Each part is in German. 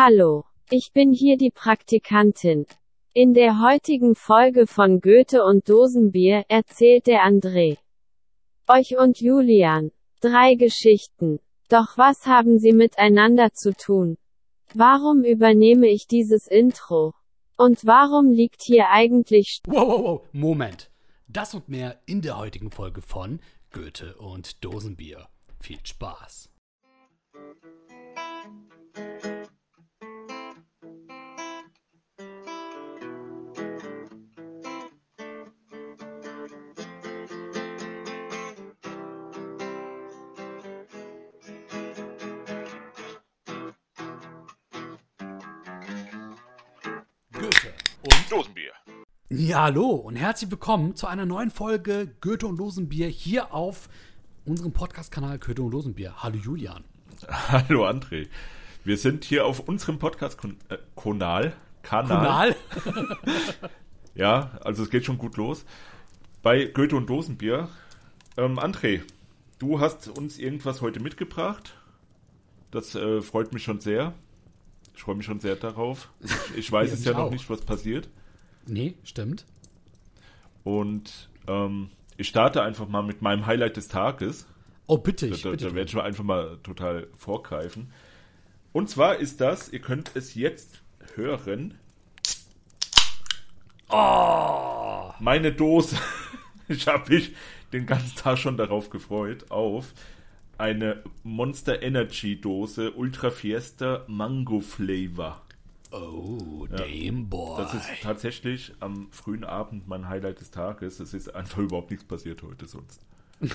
Hallo, ich bin hier die Praktikantin. In der heutigen Folge von Goethe und Dosenbier erzählt der André euch und Julian drei Geschichten. Doch was haben sie miteinander zu tun? Warum übernehme ich dieses Intro? Und warum liegt hier eigentlich Wow, wow, wow, Moment. Das und mehr in der heutigen Folge von Goethe und Dosenbier. Viel Spaß. Dosenbier. Ja, hallo und herzlich willkommen zu einer neuen Folge Goethe und Dosenbier hier auf unserem Podcast-Kanal Goethe und Dosenbier. Hallo Julian. Hallo André. Wir sind hier auf unserem Podcast-Kanal. Kanal. Kanal. Ja, also es geht schon gut los. Bei Goethe und Dosenbier. Ähm, André, du hast uns irgendwas heute mitgebracht. Das äh, freut mich schon sehr. Ich freue mich schon sehr darauf. Ich, weiß es ja noch auch. nicht, was passiert. Nee, stimmt. Und ähm, ich starte einfach mal mit meinem Highlight des Tages. Oh, bitte, Da, ich da, bitte. da werde ich mal einfach mal total vorgreifen. Und zwar ist das, ihr könnt es jetzt hören, Oh, meine Dose. Ich habe mich den ganzen Tag schon darauf gefreut, auf eine Monster Energy Dose Ultra Fiesta Mango Flavor. oh, damn boy. Das ist tatsächlich am frühen Abend mein Highlight des Tages. Es ist einfach überhaupt nichts passiert heute sonst.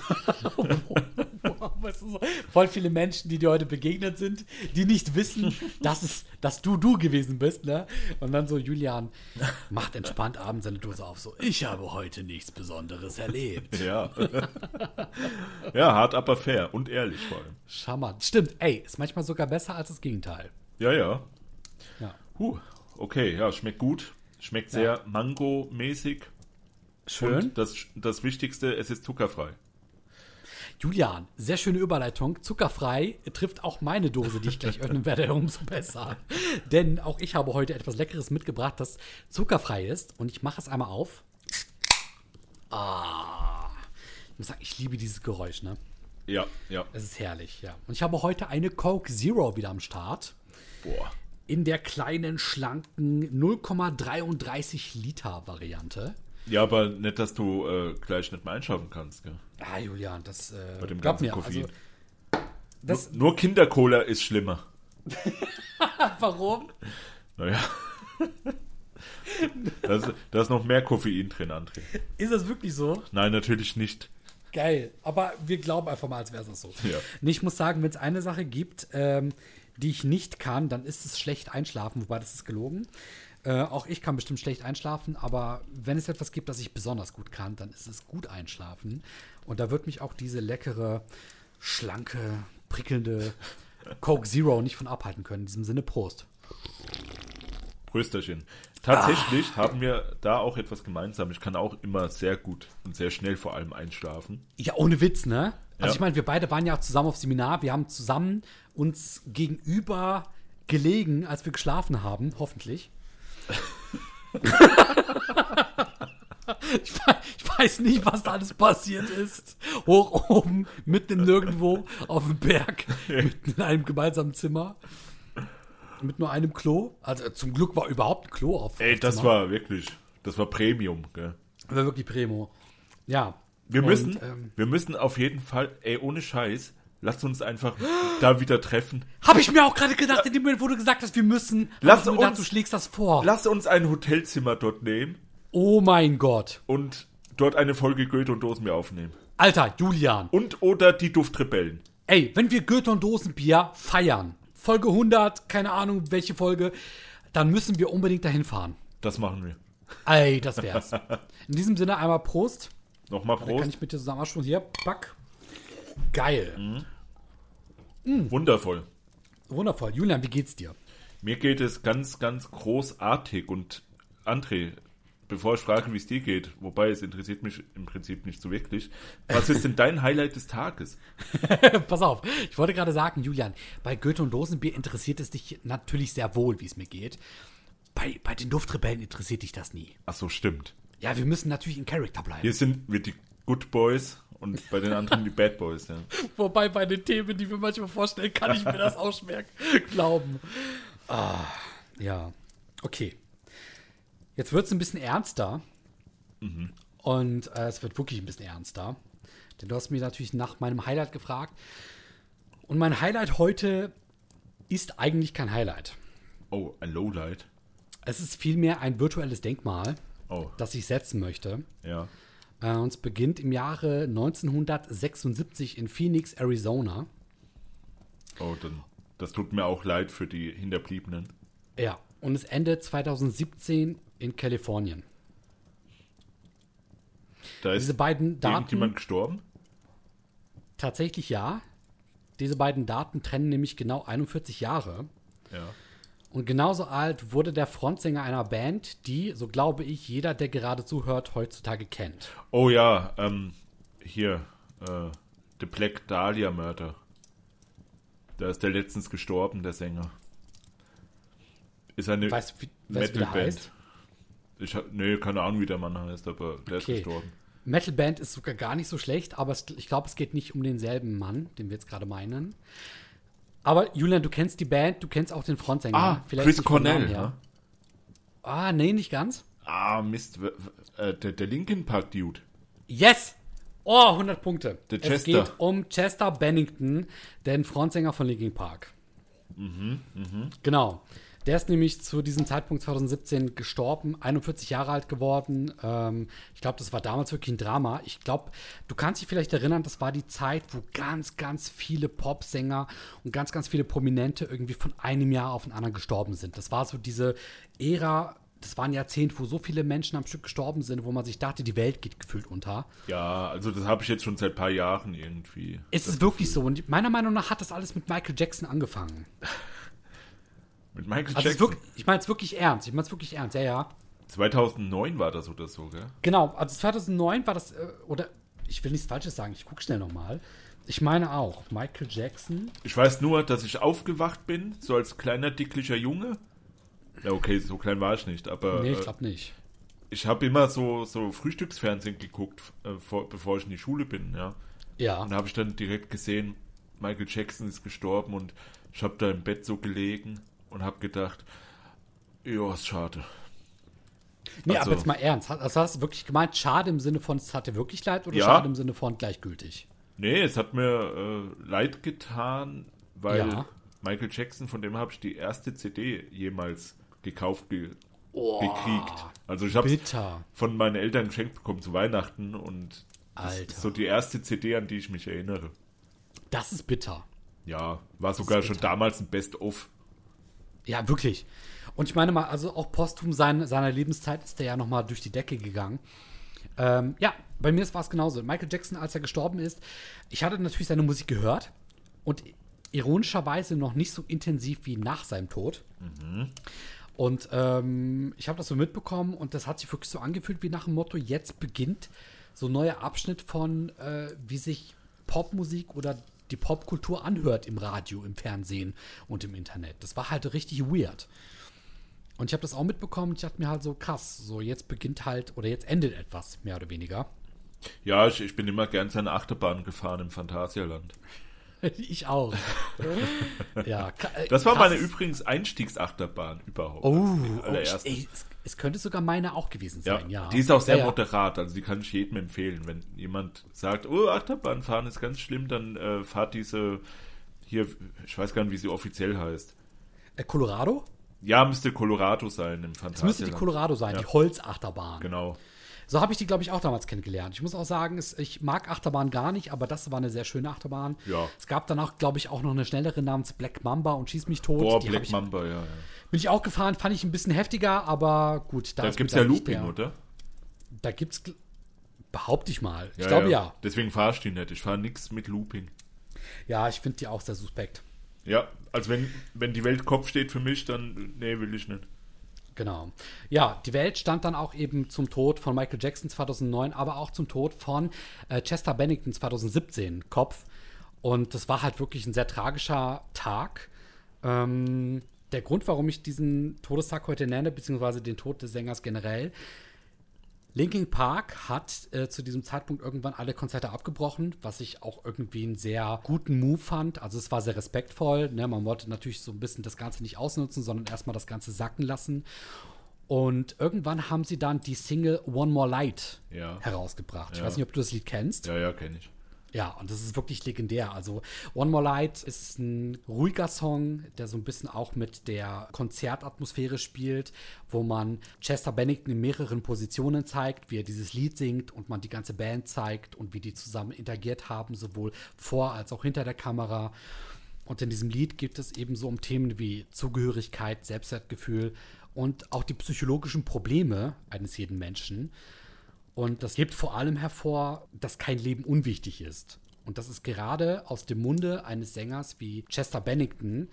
Voll viele Menschen, die dir heute begegnet sind, die nicht wissen, dass, es, dass du du gewesen bist, ne? Und dann so, Julian macht entspannt abends seine Dose auf, so, ich habe heute nichts Besonderes erlebt. Ja. ja, hart, aber fair und ehrlich vor allem. Charmant. Stimmt, ey, ist manchmal sogar besser als das Gegenteil. Ja, ja. Ja. Huh, okay, ja, schmeckt gut. Schmeckt sehr Mango-mäßig. Schön. Und das, das Wichtigste, es ist zuckerfrei. Julian, sehr schöne Überleitung. Zuckerfrei trifft auch meine Dose, die ich gleich öffnen werde, umso besser. Denn auch ich habe heute etwas Leckeres mitgebracht, das zuckerfrei ist. Und ich mache es einmal auf. Ah. Ich muss sagen, ich liebe dieses Geräusch, ne? Ja, ja. Es ist herrlich, ja. Und ich habe heute eine Coke Zero wieder am Start. Boah. In der kleinen, schlanken 0,33 Liter Variante. Ja, aber nicht, dass du äh, gleich nicht mehr einschaffen kannst, gell? Ah, Julian, das äh, Bei dem ganzen mir, Koffein. Also, das, Nur Kindercola ist schlimmer. warum? Naja. da, ist, da ist noch mehr Koffein drin, André. Ist das wirklich so? Nein, natürlich nicht. Geil. Aber wir glauben einfach mal, als wäre es so. Ja. Nee, ich muss sagen, wenn es eine Sache gibt, ähm, die ich nicht kann, dann ist es schlecht einschlafen, wobei das ist gelogen. Äh, auch ich kann bestimmt schlecht einschlafen, aber wenn es etwas gibt, das ich besonders gut kann, dann ist es gut einschlafen. Und da wird mich auch diese leckere, schlanke, prickelnde Coke Zero nicht von abhalten können. In diesem Sinne, Prost. Prösterchen. Tatsächlich Ah. haben wir da auch etwas gemeinsam. Ich kann auch immer sehr gut und sehr schnell vor allem einschlafen. Ja, ohne Witz, ne? Also Ja. ich meine, wir beide waren ja auch zusammen auf Seminar. Wir haben zusammen uns gegenüber gelegen, als wir geschlafen haben, hoffentlich. Ich, ich weiß nicht, was da alles passiert ist. Hoch oben, mitten im Nirgendwo, auf dem Berg, mitten in einem gemeinsamen Zimmer. Mit nur einem Klo. Also zum Glück war überhaupt ein Klo auf. Ey, auf das Zimmer. war wirklich, das war Premium, gell? war wirklich Primo. Ja. Wir Und, müssen, ähm, wir müssen auf jeden Fall, ey, ohne Scheiß, lasst uns einfach da wieder treffen. Habe ich mir auch gerade gedacht, in dem Moment, wo du gesagt hast, wir müssen. Lass mir gedacht, uns- du schlägst das vor. Lasst uns ein Hotelzimmer dort nehmen oh mein Gott. und dort eine Folge Goethe und Dosenbier aufnehmen. Alter, Julian. Und oder die Duftrebellen. Ey, wenn wir Goethe und Dosenbier feiern, Folge 100, keine Ahnung welche Folge, dann müssen wir unbedingt dahin fahren. Das machen wir. Ey, das wär's. In diesem Sinne einmal Prost. Nochmal Da kann Prost. ich mit dir zusammen schon hier. Back. Geil. Wundervoll. Wundervoll. Julian, wie geht's dir? Mir geht es ganz, ganz großartig und André, bevor ich frage, wie es dir geht, wobei es interessiert mich im Prinzip nicht so wirklich, was ist denn dein Highlight des Tages? Pass auf, ich wollte gerade sagen, Julian, bei Goethe und Dosenbier interessiert es dich natürlich sehr wohl, wie es mir geht. Bei, bei den Duftrebellen interessiert dich das nie. Ach so, stimmt. Ja, wir müssen natürlich in Charakter bleiben. Hier sind wir die Good Boys und bei den anderen die Bad Boys, ja. Wobei bei den Themen, die wir manchmal vorstellen, kann ich mir das auch schwer glauben. Ah, ja. Okay. Jetzt wird es ein bisschen ernster. Und äh, es wird wirklich ein bisschen ernster. Denn du hast mich natürlich nach meinem Highlight gefragt. Und mein Highlight heute ist eigentlich kein Highlight. Oh, ein Lowlight. Es ist vielmehr ein virtuelles Denkmal, Oh, das ich setzen möchte. ja. Äh, und es beginnt im Jahre 1976 in Phoenix, Arizona. Oh, dann, das tut mir auch leid für die Hinterbliebenen. Ja. Und es endet 2017 in Kalifornien. Da ist Diese beiden Daten, irgendjemand gestorben? tatsächlich ja. Diese beiden Daten trennen nämlich genau 41 Jahre. Ja. Und genauso alt wurde der Frontsänger einer Band, die, so glaube ich, jeder, der gerade zuhört, heutzutage kennt. Oh ja, ähm, hier, äh, The Black Dahlia Murder. Da ist der letztens gestorben, der Sänger. Ist eine Weißt wie, weißt, Metalband. Ich hab, nee, keine Ahnung, wie der Mann heißt, aber der Okay. ist gestorben. Metalband ist sogar gar nicht so schlecht, aber es, ich glaube, es geht nicht um denselben Mann, den wir jetzt gerade meinen. Aber Julian, du kennst die Band, du kennst auch den Frontsänger. Ah, Vielleicht Chris Cornell, ja. Ah, nee, nicht ganz. Ah, Mist, äh, der, der Linkin Park Dude. Yes! Oh, 100 Punkte. Der es Chester. geht um Chester Bennington, den Frontsänger von Linkin Park. Mhm, Genau. Der ist nämlich zu diesem Zeitpunkt 2017 gestorben, 41 Jahre alt geworden. Ähm, ich glaube, das war damals wirklich ein Drama. Ich glaube, du kannst dich vielleicht erinnern, das war die Zeit, wo ganz, ganz viele Popsänger und ganz, ganz viele Prominente irgendwie von einem Jahr auf den anderen gestorben sind. Das war so diese Ära, das war ein Jahrzehnt, wo so viele Menschen am Stück gestorben sind, wo man sich dachte, die Welt geht gefühlt unter. Ja, also das habe ich jetzt schon seit ein paar Jahren irgendwie. Es ist wirklich so. Und meiner Meinung nach hat das alles mit Michael Jackson angefangen. Mit Michael Also Jackson. wirklich, ich meine es wirklich ernst. Ich meine es wirklich ernst, ja, ja. 2009 war das oder so, gell? Genau, also 2009 war das, äh, oder ich will nichts Falsches sagen, ich gucke schnell nochmal. Ich meine auch, Michael Jackson. Ich weiß nur, dass ich aufgewacht bin, so als kleiner, dicklicher Junge. Ja, okay, so klein war ich nicht, aber Nee, ich äh, glaube nicht. ich habe immer so, so Frühstücksfernsehen geguckt, äh, vor, bevor ich in die Schule bin, ja. Ja. Und da habe ich dann direkt gesehen, Michael Jackson ist gestorben und ich habe da im Bett so gelegen und habe gedacht, ja, ist schade. Nee, also- aber jetzt mal ernst. Also hast du wirklich gemeint, schade im Sinne von, es hat dir wirklich leid oder Ja. schade im Sinne von gleichgültig? Nee, es hat mir äh, leid getan, weil Ja. Michael Jackson, von dem habe ich die erste CD jemals gekauft ge Oh, gekriegt. Also ich habe von meinen Eltern geschenkt bekommen zu Weihnachten und das Alter. ist so die erste CD, an die ich mich erinnere. Das ist bitter. Ja, war sogar schon damals ein Best-of. Ja, wirklich. Und ich meine mal, also auch posthum sein, seiner Lebenszeit ist er ja nochmal durch die Decke gegangen. Ähm, ja, bei mir war es genauso. Michael Jackson, als er gestorben ist, ich hatte natürlich seine Musik gehört und ironischerweise noch nicht so intensiv wie nach seinem Tod. Und ähm, ich habe das so mitbekommen und das hat sich wirklich so angefühlt wie nach dem Motto, jetzt beginnt so ein neuer Abschnitt von, äh, wie sich Popmusik oder die Popkultur anhört im Radio, im Fernsehen und im Internet. Das war halt richtig weird. Und ich habe das auch mitbekommen. Ich dachte mir halt so, krass, so jetzt beginnt halt oder jetzt endet etwas, mehr oder weniger. Ja, ich, ich bin immer gern seine Achterbahn gefahren im Phantasialand. ich auch. ja, äh, Das war krass. meine übrigens Einstiegsachterbahn überhaupt. Oh, oh ey, es, es könnte sogar meine auch gewesen Ja, sein, ja. die ist auch sehr ja, ja. moderat, also die kann ich jedem empfehlen. Wenn jemand sagt, oh, Achterbahn fahren ist ganz schlimm, dann äh, fahrt diese hier, ich weiß gar nicht, wie sie offiziell heißt. Äh, Colorado? Ja, müsste Colorado sein im Es müsste die. Colorado sein, Ja. die Holzachterbahn. Genau. So habe ich die, glaube ich, auch damals kennengelernt. Ich muss auch sagen, es, ich mag Achterbahn gar nicht, aber das war eine sehr schöne Achterbahn. Ja. Es gab danach, glaube ich, auch noch eine schnellere namens Black Mamba und Schieß mich tot. Boah, Die Black ich, Mamba, ja. ja. Bin ich auch gefahren, fand ich ein bisschen heftiger, aber gut. Da ist gibt's mir ja Looping, der- oder? Da gibt's, gl- behaupte ich mal. Ich glaube ja. Deswegen fahre ich die nicht. Ich fahre nichts mit Looping. Ja, ich finde die auch sehr suspekt. Ja, also wenn, wenn die Welt Kopf steht für mich, dann nee, will ich nicht. Genau. Ja, die Welt stand dann auch eben zum Tod von Michael Jackson 2009, aber auch zum Tod von äh, Chester Bennington 2017 Kopf. Und das war halt wirklich ein sehr tragischer Tag. Ähm, der Grund, warum ich diesen Todestag heute nenne, beziehungsweise den Tod des Sängers generell, Linkin Park hat äh, zu diesem Zeitpunkt irgendwann alle Konzerte abgebrochen, was ich auch irgendwie einen sehr guten Move fand. Also es war sehr respektvoll. Ne? Man wollte natürlich so ein bisschen das Ganze nicht ausnutzen, sondern erstmal das Ganze sacken lassen. Und irgendwann haben sie dann die Single One More Light Ja. herausgebracht. Ich Ja. weiß nicht, ob du das Lied kennst. Ja, ja, kenne ich. Ja, und das ist wirklich legendär. Also One More Light ist ein ruhiger Song, der so ein bisschen auch mit der Konzertatmosphäre spielt, wo man Chester Bennington in mehreren Positionen zeigt, wie er dieses Lied singt und man die ganze Band zeigt und wie die zusammen interagiert haben, sowohl vor als auch hinter der Kamera. Und in diesem Lied geht es eben so um Themen wie Zugehörigkeit, Selbstwertgefühl und auch die psychologischen Probleme eines jeden Menschen. Und das hebt vor allem hervor, dass kein Leben unwichtig ist. Und das ist gerade aus dem Munde eines Sängers wie Chester Bennington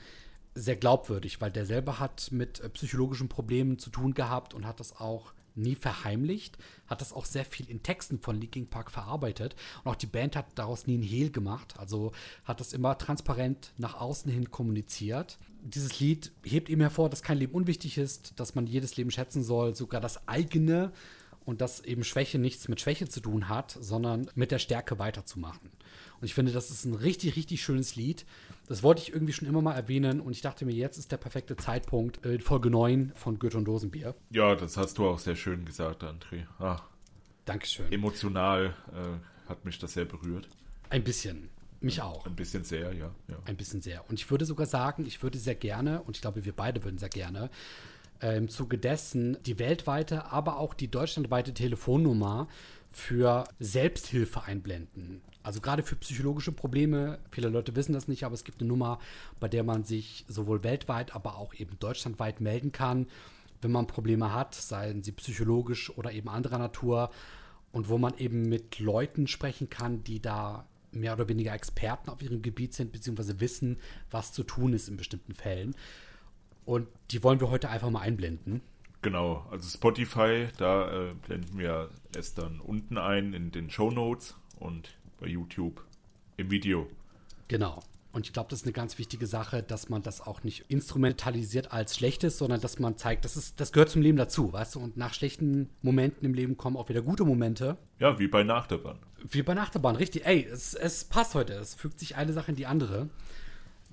sehr glaubwürdig, weil der selber hat mit äh, psychologischen Problemen zu tun gehabt und hat das auch nie verheimlicht, hat das auch sehr viel in Texten von Linkin Park verarbeitet und auch die Band hat daraus nie einen Hehl gemacht, also hat das immer transparent nach außen hin kommuniziert. Dieses Lied hebt ihm hervor, dass kein Leben unwichtig ist, dass man jedes Leben schätzen soll, sogar das eigene und dass eben Schwäche nichts mit Schwäche zu tun hat, sondern mit der Stärke weiterzumachen. Und ich finde, das ist ein richtig, richtig schönes Lied. Das wollte ich irgendwie schon immer mal erwähnen und ich dachte mir, jetzt ist der perfekte Zeitpunkt, äh, Folge 9 von Goethe und Dosenbier. Ja, das hast du auch sehr schön gesagt, André. Ah, Dankeschön. emotional äh, hat mich das sehr berührt. Ein bisschen. Mich auch. Ein bisschen sehr, ja. ja. Ein bisschen sehr. Und ich würde sogar sagen, ich würde sehr gerne, und ich glaube, wir beide würden sehr gerne, äh, im Zuge dessen die weltweite, aber auch die deutschlandweite Telefonnummer für Selbsthilfe einblenden. Also gerade für psychologische Probleme, viele Leute wissen das nicht, aber es gibt eine Nummer, bei der man sich sowohl weltweit, aber auch eben deutschlandweit melden kann, wenn man Probleme hat, seien sie psychologisch oder eben anderer Natur und wo man eben mit Leuten sprechen kann, die da mehr oder weniger Experten auf ihrem Gebiet sind, beziehungsweise wissen, was zu tun ist in bestimmten Fällen. Und die wollen wir heute einfach mal einblenden. Genau, also Spotify, da äh, blenden wir es dann unten ein in den Show Notes und bei YouTube im Video. Genau. Und ich glaube, das ist eine ganz wichtige Sache, dass man das auch nicht instrumentalisiert als Schlechtes, sondern dass man zeigt, das, ist, das gehört zum Leben dazu, weißt du? Und nach schlechten Momenten im Leben kommen auch wieder gute Momente. Ja, wie bei Nachterbahn. Wie bei Nachterbahn, richtig. Ey, es, es passt heute. Es fügt sich eine Sache in die andere.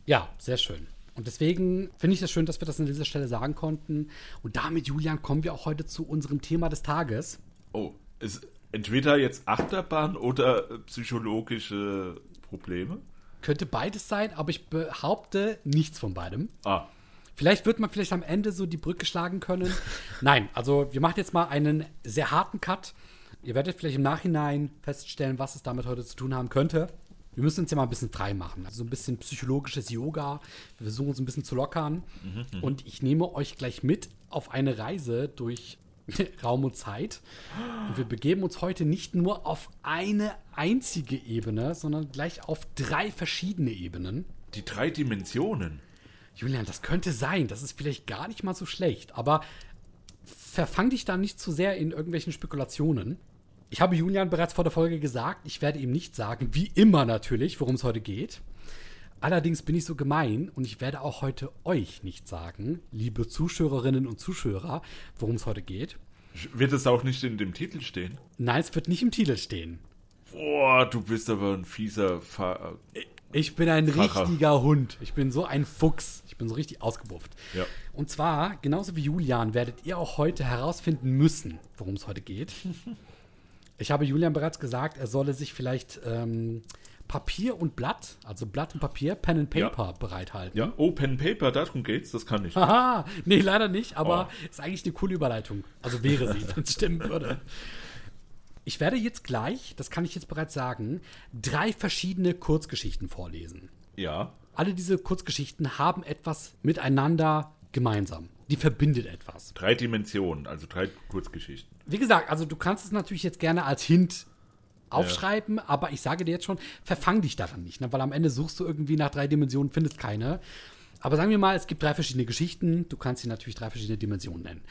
Ja, sehr schön. Und deswegen finde ich es schön, dass wir das an dieser Stelle sagen konnten. Und damit, Julian, kommen wir auch heute zu unserem Thema des Tages. Oh, ist entweder jetzt Achterbahn oder psychologische Probleme? Könnte beides sein, aber ich behaupte nichts von beidem. Ah, Vielleicht wird man vielleicht am Ende so die Brücke schlagen können. Nein, also wir machen jetzt mal einen sehr harten Cut. Ihr werdet vielleicht im Nachhinein feststellen, was es damit heute zu tun haben könnte. Wir müssen uns ja mal ein bisschen frei machen. Also so ein bisschen psychologisches Yoga. Wir versuchen uns ein bisschen zu lockern. Und ich nehme euch gleich mit auf eine Reise durch Raum und Zeit. Und wir begeben uns heute nicht nur auf eine einzige Ebene, sondern gleich auf drei verschiedene Ebenen. die drei Dimensionen. Julian, das könnte sein. Das ist vielleicht gar nicht mal so schlecht. Aber verfang dich da nicht zu sehr in irgendwelchen Spekulationen. Ich habe Julian bereits vor der Folge gesagt, ich werde ihm nicht sagen, wie immer natürlich, worum es heute geht. Allerdings bin ich so gemein und ich werde auch heute euch nicht sagen, liebe Zuschauerinnen und Zuschauer, worum es heute geht. Wird es auch nicht in dem Titel stehen? Nein, es wird nicht im Titel stehen. Boah, du bist aber ein fieser Fa Ich bin ein Facher. richtiger Hund. Ich bin so ein Fuchs. Ich bin so richtig ausgebufft. Ja. Und zwar, genauso wie Julian, werdet ihr auch heute herausfinden müssen, worum es heute geht. Ich habe Julian bereits gesagt, er solle sich vielleicht ähm, Papier und Blatt, also Blatt und Papier, Pen and Ja. Paper bereithalten. Ja, oh, Pen and Paper, darum geht's, das kann ich. Haha, nee, leider nicht, aber Oh. ist eigentlich eine coole Überleitung. Also wäre sie, wenn es stimmen würde. Ich werde jetzt gleich, das kann ich jetzt bereits sagen, drei verschiedene Kurzgeschichten vorlesen. Ja, Alle diese Kurzgeschichten haben etwas miteinander gemeinsam. Die verbindet etwas. drei Dimensionen, also drei Kurzgeschichten. Wie gesagt, also du kannst es natürlich jetzt gerne als Hint aufschreiben, aber ich sage dir jetzt schon, verfang dich daran nicht, ne? weil am Ende suchst du irgendwie nach drei Dimensionen, findest keine. Aber sagen wir mal, es gibt drei verschiedene Geschichten. Du kannst sie natürlich drei verschiedene Dimensionen nennen.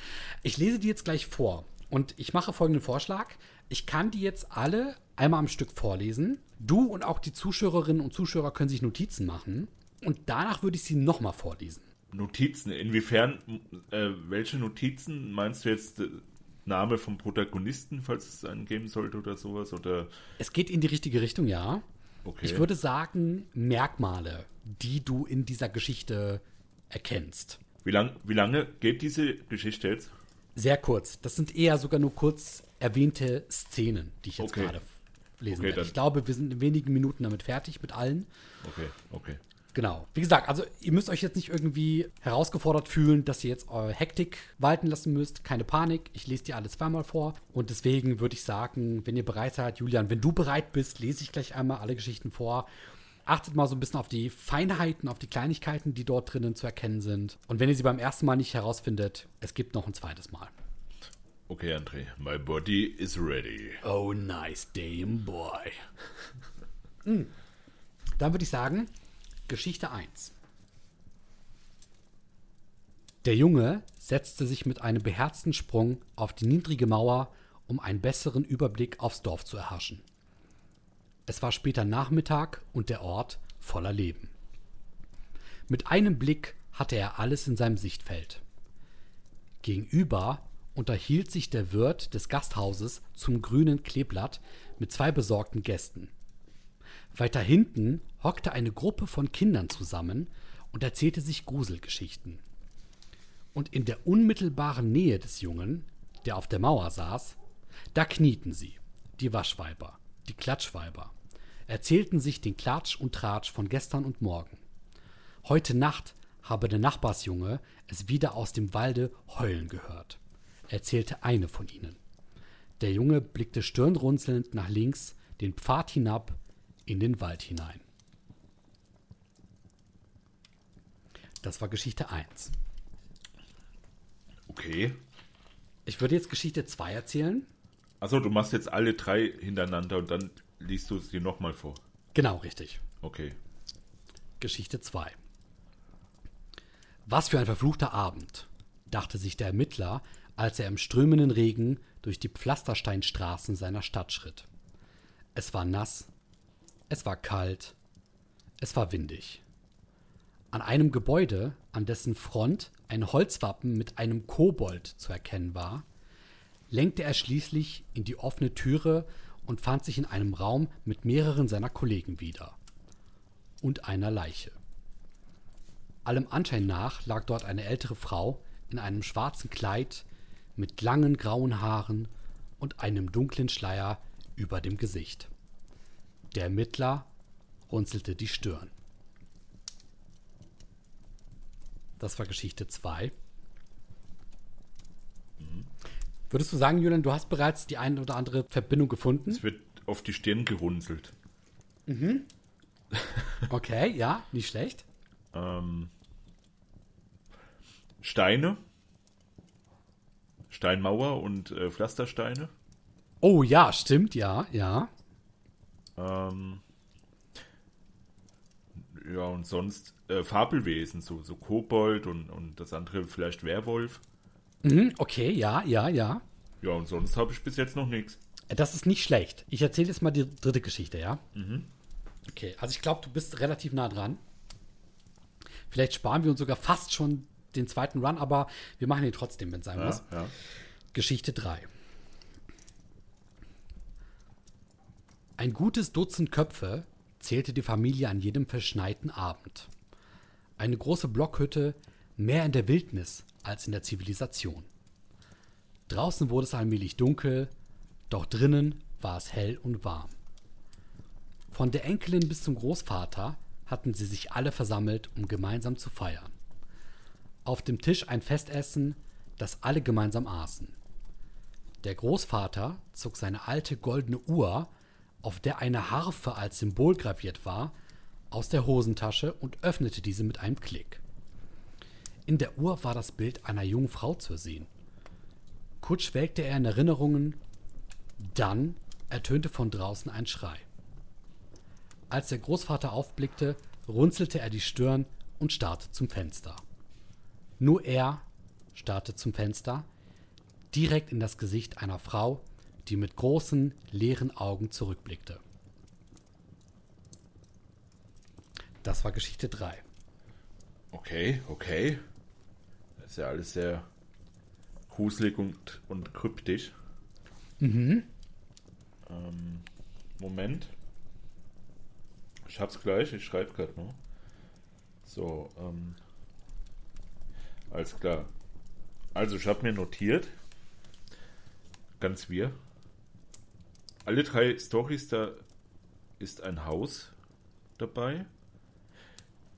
Ich lese die jetzt gleich vor und ich mache folgenden Vorschlag. Ich kann die jetzt alle einmal am Stück vorlesen. Du und auch die Zuschauerinnen und Zuschauer können sich Notizen machen. Und danach würde ich sie nochmal vorlesen. Notizen, inwiefern, äh, welche Notizen meinst du jetzt? Name vom Protagonisten, falls es einen geben sollte oder sowas? Oder? Es geht in die richtige Richtung, ja. Okay. Ich würde sagen, Merkmale, die du in dieser Geschichte erkennst. Wie, lang, wie lange geht diese Geschichte jetzt? Sehr kurz. Das sind eher sogar nur kurz erwähnte Szenen, die ich jetzt Okay. gerade lesen Okay, werde. Ich glaube, wir sind in wenigen Minuten damit fertig mit allen. Okay, okay. Genau. Wie gesagt, also ihr müsst euch jetzt nicht irgendwie herausgefordert fühlen, dass ihr jetzt eure Hektik walten lassen müsst. Keine Panik. Ich lese dir alles zweimal vor. Und deswegen würde ich sagen, wenn ihr bereit seid, Julian, wenn du bereit bist, lese ich gleich einmal alle Geschichten vor. Achtet mal so ein bisschen auf die Feinheiten, auf die Kleinigkeiten, die dort drinnen zu erkennen sind. Und wenn ihr sie beim ersten Mal nicht herausfindet, es gibt noch ein zweites Mal. Okay, André, my body is ready. Oh, nice damn boy. Hm. Dann würde ich sagen, Geschichte 1. Der Junge setzte sich mit einem beherzten Sprung auf die niedrige Mauer, um einen besseren Überblick aufs Dorf zu erhaschen. Es war später Nachmittag und der Ort voller Leben. Mit einem Blick hatte er alles in seinem Sichtfeld. Gegenüber unterhielt sich der Wirt des Gasthauses zum grünen Kleeblatt mit zwei besorgten Gästen. Weiter hinten hockte eine Gruppe von Kindern zusammen und erzählte sich Gruselgeschichten. Und in der unmittelbaren Nähe des Jungen, der auf der Mauer saß, da knieten sie, die Waschweiber, die Klatschweiber, erzählten sich den Klatsch und Tratsch von gestern und morgen. Heute Nacht habe der Nachbarsjunge es wieder aus dem Walde heulen gehört, erzählte eine von ihnen. Der Junge blickte stirnrunzelnd nach links den Pfad hinab in den Wald hinein. Das war Geschichte 1. Okay. Ich würde jetzt Geschichte 2 erzählen. Achso, du machst jetzt alle drei hintereinander und dann liest du es dir nochmal vor. Genau, richtig. Okay. Geschichte 2. Was für ein verfluchter Abend, dachte sich der Ermittler, als er im strömenden Regen durch die Pflastersteinstraßen seiner Stadt schritt. Es war nass, es war kalt, es war windig. An einem Gebäude, an dessen Front ein Holzwappen mit einem Kobold zu erkennen war, lenkte er schließlich in die offene Türe und fand sich in einem Raum mit mehreren seiner Kollegen wieder und einer Leiche. Allem Anschein nach lag dort eine ältere Frau in einem schwarzen Kleid mit langen grauen Haaren und einem dunklen Schleier über dem Gesicht. Der Ermittler runzelte die Stirn. Das war Geschichte 2. Würdest du sagen, Julian, du hast bereits die eine oder andere Verbindung gefunden? Es wird auf die Stirn gerunzelt. Okay, ja, nicht schlecht. Ähm, Steine. Steinmauer und äh, Pflastersteine. Oh ja, stimmt, ja, ja. Ähm, ja, und sonst äh, Fabelwesen, so, so Kobold und, und das andere vielleicht Werwolf. Mhm, okay, ja, ja, ja. Ja, und sonst habe ich bis jetzt noch nichts. Das ist nicht schlecht. Ich erzähle jetzt mal die dritte Geschichte, ja? Okay, also ich glaube, du bist relativ nah dran. Vielleicht sparen wir uns sogar fast schon den zweiten Run, aber wir machen ihn trotzdem, wenn es sein muss. Ja, ja. Geschichte 3. Ein gutes Dutzend Köpfe zählte die Familie an jedem verschneiten Abend. Eine große Blockhütte, mehr in der Wildnis als in der Zivilisation. Draußen wurde es allmählich dunkel, doch drinnen war es hell und warm. Von der Enkelin bis zum Großvater hatten sie sich alle versammelt, um gemeinsam zu feiern. Auf dem Tisch ein Festessen, das alle gemeinsam aßen. Der Großvater zog seine alte goldene Uhr, auf der eine Harfe als Symbol graviert war, aus der Hosentasche und öffnete diese mit einem Klick. In der Uhr war das Bild einer jungen Frau zu sehen. Kurz schwelgte er in Erinnerungen, dann ertönte von draußen ein Schrei. Als der Großvater aufblickte, runzelte er die Stirn und starrte zum Fenster. Nur er starrte zum Fenster, direkt in das Gesicht einer Frau, die mit großen, leeren Augen zurückblickte. Das war Geschichte 3. Okay, okay. Das ist ja alles sehr gruselig und, und kryptisch. Mhm. Ähm, Moment. Ich hab's gleich, ich schreibe gerade noch. So, ähm. Alles klar. Also, ich habe mir notiert. Ganz wir. Alle drei Stories, da ist ein Haus dabei.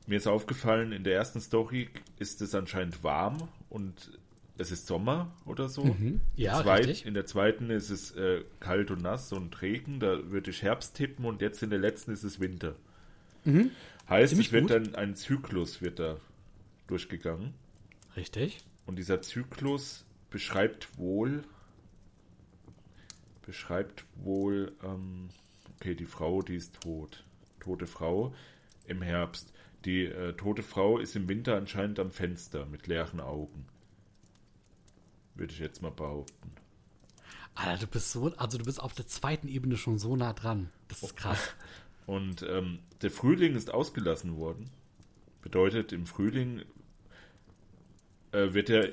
Mir ist aufgefallen, in der ersten Story ist es anscheinend warm und es ist Sommer oder so. Mhm. Ja, Zweit, richtig. In der zweiten ist es äh, kalt und nass und Regen. Da würde ich Herbst tippen und jetzt in der letzten ist es Winter. Heißt, Ziemlich es wird gut. dann ein Zyklus wird da durchgegangen. Richtig. Und dieser Zyklus beschreibt wohl, beschreibt wohl, ähm, okay, die Frau, die ist tot. Tote Frau im Herbst. Die äh, tote Frau ist im Winter anscheinend am Fenster mit leeren Augen. Würde ich jetzt mal behaupten. Alter, du bist so, also du bist auf der zweiten Ebene schon so nah dran. Das ist krass. Und ähm, der Frühling ist ausgelassen worden. Bedeutet, im Frühling äh, wird ja,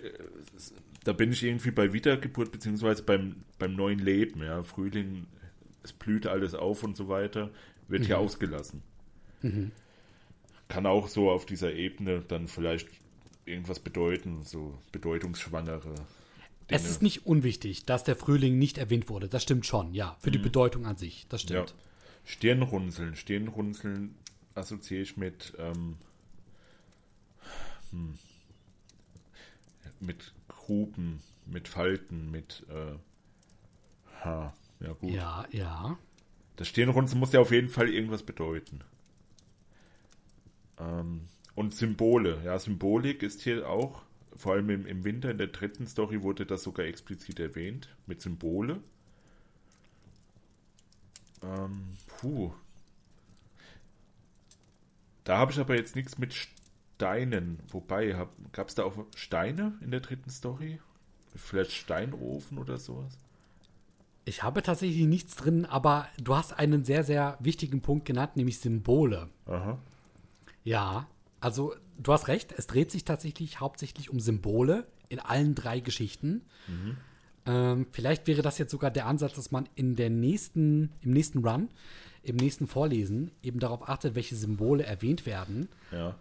da bin ich irgendwie bei Wiedergeburt, beziehungsweise beim, beim neuen Leben, ja. Frühling, es blüht alles auf und so weiter, wird hier ausgelassen. Kann auch so auf dieser Ebene dann vielleicht irgendwas bedeuten, so bedeutungsschwangere Dinge. Es ist nicht unwichtig, dass der Frühling nicht erwähnt wurde. Das stimmt schon, ja. Für die Bedeutung an sich. Das Ja. stimmt. Stirnrunzeln. Stirnrunzeln assoziiere ich mit, ähm, hm, mit Gruben, mit Falten, mit, äh, ha, ja gut. Ja, ja. Das Stirnrunzeln muss ja auf jeden Fall irgendwas bedeuten. Ähm, und Symbole, ja, Symbolik ist hier auch, vor allem im, im Winter, in der dritten Story wurde das sogar explizit erwähnt, mit Symbole. Ähm, puh. Da habe ich aber jetzt nichts mit Steinen. Wobei, gab es da auch Steine in der dritten Story? Vielleicht Steinofen oder sowas? Ich habe tatsächlich nichts drin, aber du hast einen sehr, sehr wichtigen Punkt genannt, nämlich Symbole. Aha. Ja, also du hast recht, es dreht sich tatsächlich hauptsächlich um Symbole in allen drei Geschichten. Ähm, vielleicht wäre das jetzt sogar der Ansatz, dass man in der nächsten, im nächsten Run, im nächsten Vorlesen eben darauf achtet, welche Symbole erwähnt werden. Ja.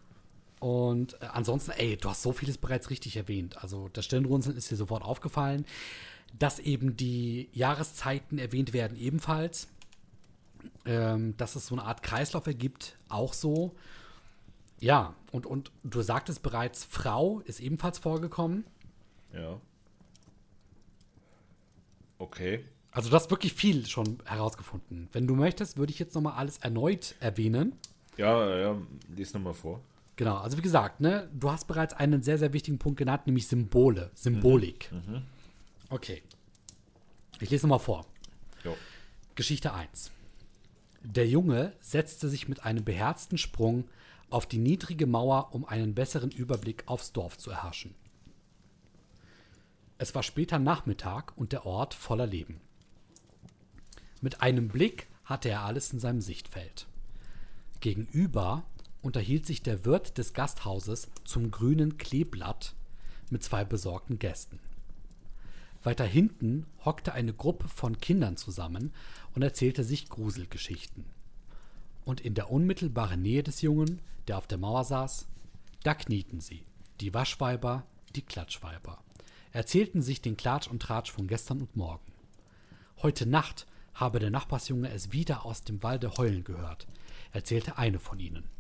Und äh, ansonsten, ey, du hast so vieles bereits richtig erwähnt. Also das Stirnrunzeln ist dir sofort aufgefallen, dass eben die Jahreszeiten erwähnt werden ebenfalls. Ähm, dass es so eine Art Kreislauf ergibt, auch so. Ja, und, und du sagtest bereits, Frau ist ebenfalls vorgekommen. Ja. Okay. Also du hast wirklich viel schon herausgefunden. Wenn du möchtest, würde ich jetzt nochmal alles erneut erwähnen. Ja, ja, lies nochmal vor. Genau, also wie gesagt, ne, du hast bereits einen sehr, sehr wichtigen Punkt genannt, nämlich Symbole, Symbolik. Okay. Ich lese nochmal vor. Jo. Geschichte 1. Der Junge setzte sich mit einem beherzten Sprung auf die niedrige Mauer, um einen besseren Überblick aufs Dorf zu erhaschen. Es war später Nachmittag und der Ort voller Leben. Mit einem Blick hatte er alles in seinem Sichtfeld. Gegenüber unterhielt sich der Wirt des Gasthauses zum grünen Kleeblatt mit zwei besorgten Gästen. Weiter hinten hockte eine Gruppe von Kindern zusammen und erzählte sich Gruselgeschichten. Und in der unmittelbaren Nähe des Jungen, der auf der Mauer saß, da knieten sie, die Waschweiber, die Klatschweiber, erzählten sich den Klatsch und Tratsch von gestern und morgen. Heute Nacht habe der Nachbarsjunge es wieder aus dem Walde heulen gehört, erzählte eine von ihnen.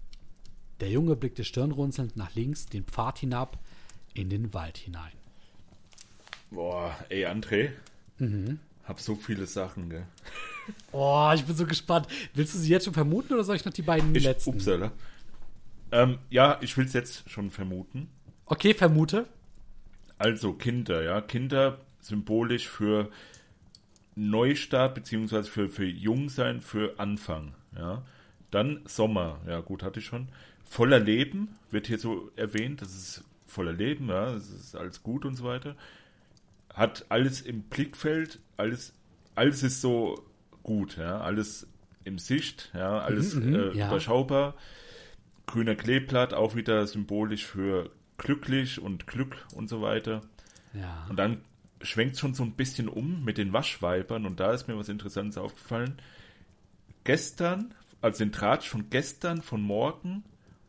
Der Junge blickte stirnrunzelnd nach links den Pfad hinab in den Wald hinein. Boah, ey, André. Hab so viele Sachen, gell? Oh, ich bin so gespannt. Willst du sie jetzt schon vermuten oder soll ich noch die beiden Ich, letzten? upsala. Ähm, ja, ich will es jetzt schon vermuten. Okay, vermute. Also Kinder, ja. Kinder symbolisch für Neustart, beziehungsweise für, für Jungsein, für Anfang, ja. Dann Sommer, ja gut, hatte ich schon. Voller Leben, wird hier so erwähnt, das ist voller Leben, ja, das ist alles gut und so weiter. Hat alles im Blickfeld, alles, alles ist so gut, ja, alles im Sicht, ja, alles Mhm, äh, ja. überschaubar. Grüner Kleeblatt, auch wieder symbolisch für glücklich und Glück und so weiter. Ja. Und dann schwenkt schon so ein bisschen um mit den Waschweibern und da ist mir was Interessantes aufgefallen. Gestern, also den Tratsch von gestern, von morgen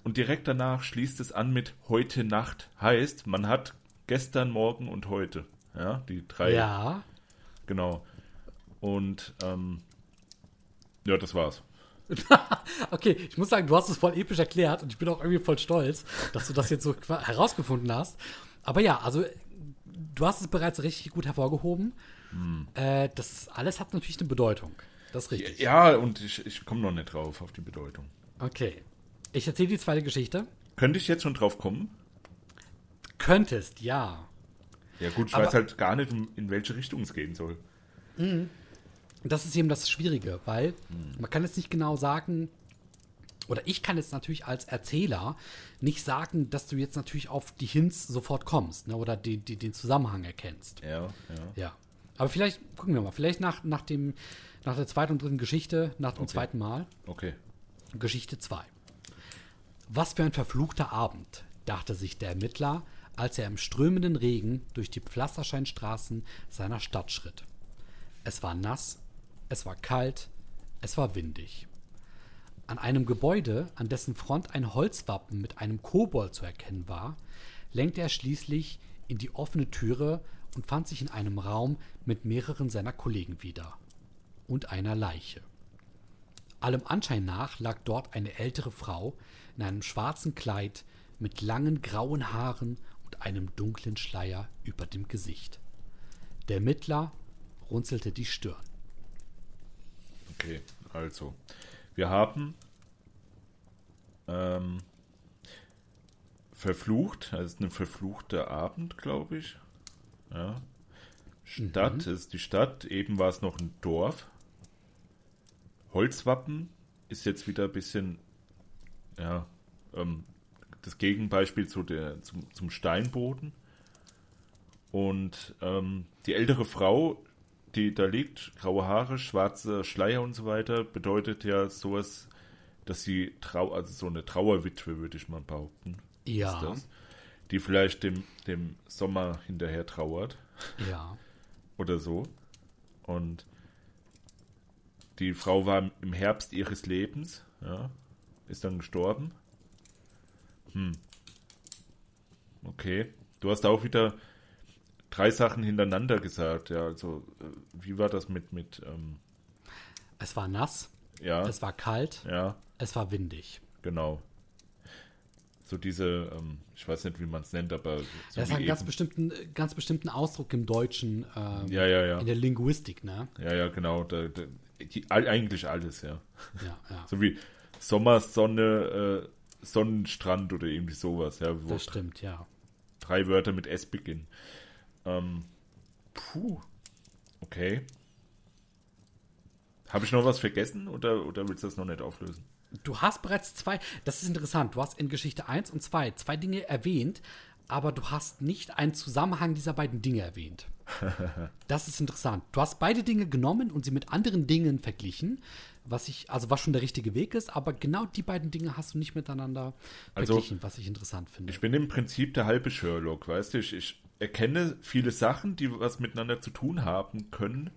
und direkt danach schließt es an mit heute Nacht. Heißt, man hat gestern, morgen und heute. Ja, die drei. Ja. Genau. Und ähm, ja, das war's. Okay, ich muss sagen, du hast es voll episch erklärt und ich bin auch irgendwie voll stolz, dass du das jetzt so herausgefunden hast. Aber ja, also du hast es bereits richtig gut hervorgehoben. Äh, das alles hat natürlich eine Bedeutung. Das ist richtig. Ja, und ich, ich komme noch nicht drauf auf die Bedeutung. Okay. Ich erzähle die zweite Geschichte. Könnte ich jetzt schon drauf kommen? Könntest, ja. Ja gut, ich Aber- weiß halt gar nicht, in welche Richtung es gehen soll. Das ist eben das Schwierige, weil man kann jetzt nicht genau sagen, oder ich kann jetzt natürlich als Erzähler nicht sagen, dass du jetzt natürlich auf die Hints sofort kommst ne, oder die, die, den Zusammenhang erkennst. Ja, ja. Ja. Aber vielleicht, gucken wir mal, vielleicht nach, nach, dem, nach der zweiten und dritten Geschichte, nach dem Okay. zweiten Mal, Okay. Geschichte 2. Was für ein verfluchter Abend, dachte sich der Ermittler, als er im strömenden Regen durch die Pflastersteinstraßen seiner Stadt schritt. Es war nass, es war kalt, es war windig. An einem Gebäude, an dessen Front ein Holzwappen mit einem Kobold zu erkennen war, lenkte er schließlich in die offene Türe und fand sich in einem Raum mit mehreren seiner Kollegen wieder. Und einer Leiche. Allem Anschein nach lag dort eine ältere Frau in einem schwarzen Kleid mit langen grauen Haaren und einem dunklen Schleier über dem Gesicht. Der Mittler runzelte die Stirn. Okay, also. Wir haben ähm, verflucht, also ein verfluchter Abend, glaube ich. Ja. Stadt ist die Stadt, eben war es noch ein Dorf. Holzwappen ist jetzt wieder ein bisschen, ja, ähm, das Gegenbeispiel zu der, zum, zum Steinboden. Und ähm, die ältere Frau, die da liegt, graue Haare, schwarze Schleier und so weiter, bedeutet ja sowas, dass sie trau also so eine Trauerwitwe, würde ich mal behaupten. Ja. Ist das, die vielleicht dem, dem Sommer hinterher trauert Ja. oder so. Und die Frau war im Herbst ihres Lebens, ja, ist dann gestorben. Hm. Okay. Du hast auch wieder drei Sachen hintereinander gesagt, ja, also äh, wie war das mit, mit, ähm, Es war nass, ja, es war kalt, ja, es war windig. genau. So diese, ähm, ich weiß nicht, wie man es nennt, aber so Das hat einen ganz bestimmten, ganz bestimmten Ausdruck im Deutschen, ähm, ja, ja, ja, in der Linguistik, ne? ja, ja, genau, da, da, die, all- eigentlich alles, ja. Ja, ja. So wie Sommer, Sonne, äh, Sonnenstrand oder irgendwie sowas, ja, Das stimmt, ja. drei Wörter mit S beginnen. Ähm, puh, okay. Habe ich noch was vergessen oder, oder willst du das noch nicht auflösen? Du hast bereits zwei, das ist interessant, du hast in Geschichte 1 und 2 zwei Dinge erwähnt, aber du hast nicht einen Zusammenhang dieser beiden Dinge erwähnt. Das ist interessant. Du hast beide Dinge genommen und sie mit anderen Dingen verglichen, was ich, also was schon der richtige Weg ist, aber genau die beiden Dinge hast du nicht miteinander Also, verglichen, was ich interessant finde. Ich bin im Prinzip der halbe Sherlock, weißt du? Ich, ich erkenne viele Sachen, die was miteinander zu tun haben können,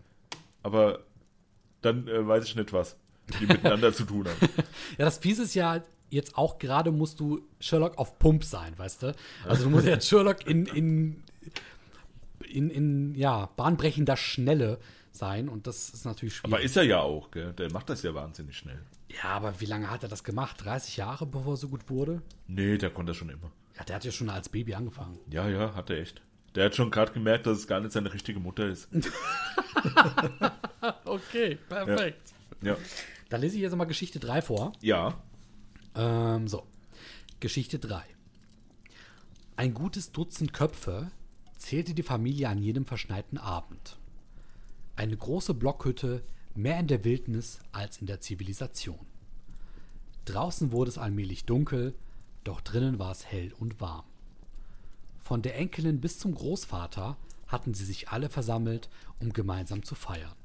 aber dann äh, weiß ich nicht was, die miteinander zu tun haben. Ja, das Fiese ist ja, jetzt auch gerade musst du Sherlock auf Pump sein, weißt du? Also du musst jetzt Sherlock in, in, in, in ja, bahnbrechender Schnelle sein und das ist natürlich schwierig. Aber ist er ja auch, gell? Der macht das ja wahnsinnig schnell. ja, aber wie lange hat er das gemacht? 30 Jahre, bevor er so gut wurde? Nee, der konnte das schon immer. Ja, der hat ja schon als Baby angefangen. Ja, ja, hat er echt. Der hat schon gerade gemerkt, dass es gar nicht seine richtige Mutter ist. Okay, perfekt. Ja. Dann lese ich jetzt mal Geschichte 3 vor. Ja. Ähm, so. Geschichte 3. Ein gutes Dutzend Köpfe zählte die Familie an jedem verschneiten Abend. Eine große Blockhütte, mehr in der Wildnis als in der Zivilisation. Draußen wurde es allmählich dunkel, Doch drinnen war es hell und warm. Von der Enkelin bis zum Großvater hatten sie sich alle versammelt, um gemeinsam zu feiern.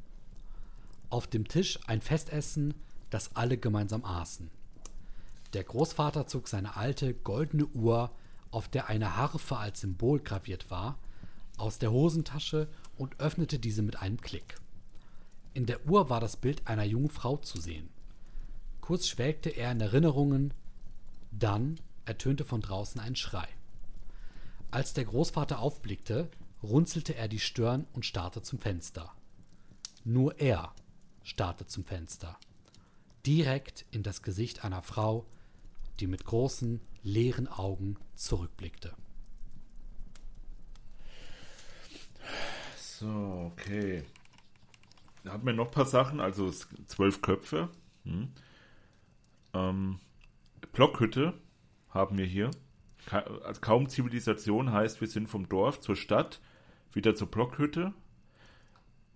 Auf dem Tisch ein Festessen, das alle gemeinsam aßen. Der Großvater zog seine alte goldene Uhr, auf der eine Harfe als Symbol graviert war, aus der Hosentasche und öffnete diese mit einem Klick. In der Uhr war das Bild einer jungen Frau zu sehen. Kurz schwelgte er in Erinnerungen, dann ertönte von draußen ein Schrei. Als der Großvater aufblickte, runzelte er die Stirn und starrte zum Fenster. Nur er starrte zum Fenster. Direkt in das Gesicht einer Frau, die mit großen, leeren Augen zurückblickte. So, okay. Da haben wir noch ein paar Sachen, also zwölf Köpfe. Hm. Ähm, Blockhütte haben wir hier. Ka also kaum Zivilisation heißt, wir sind vom Dorf zur Stadt, wieder zur Blockhütte.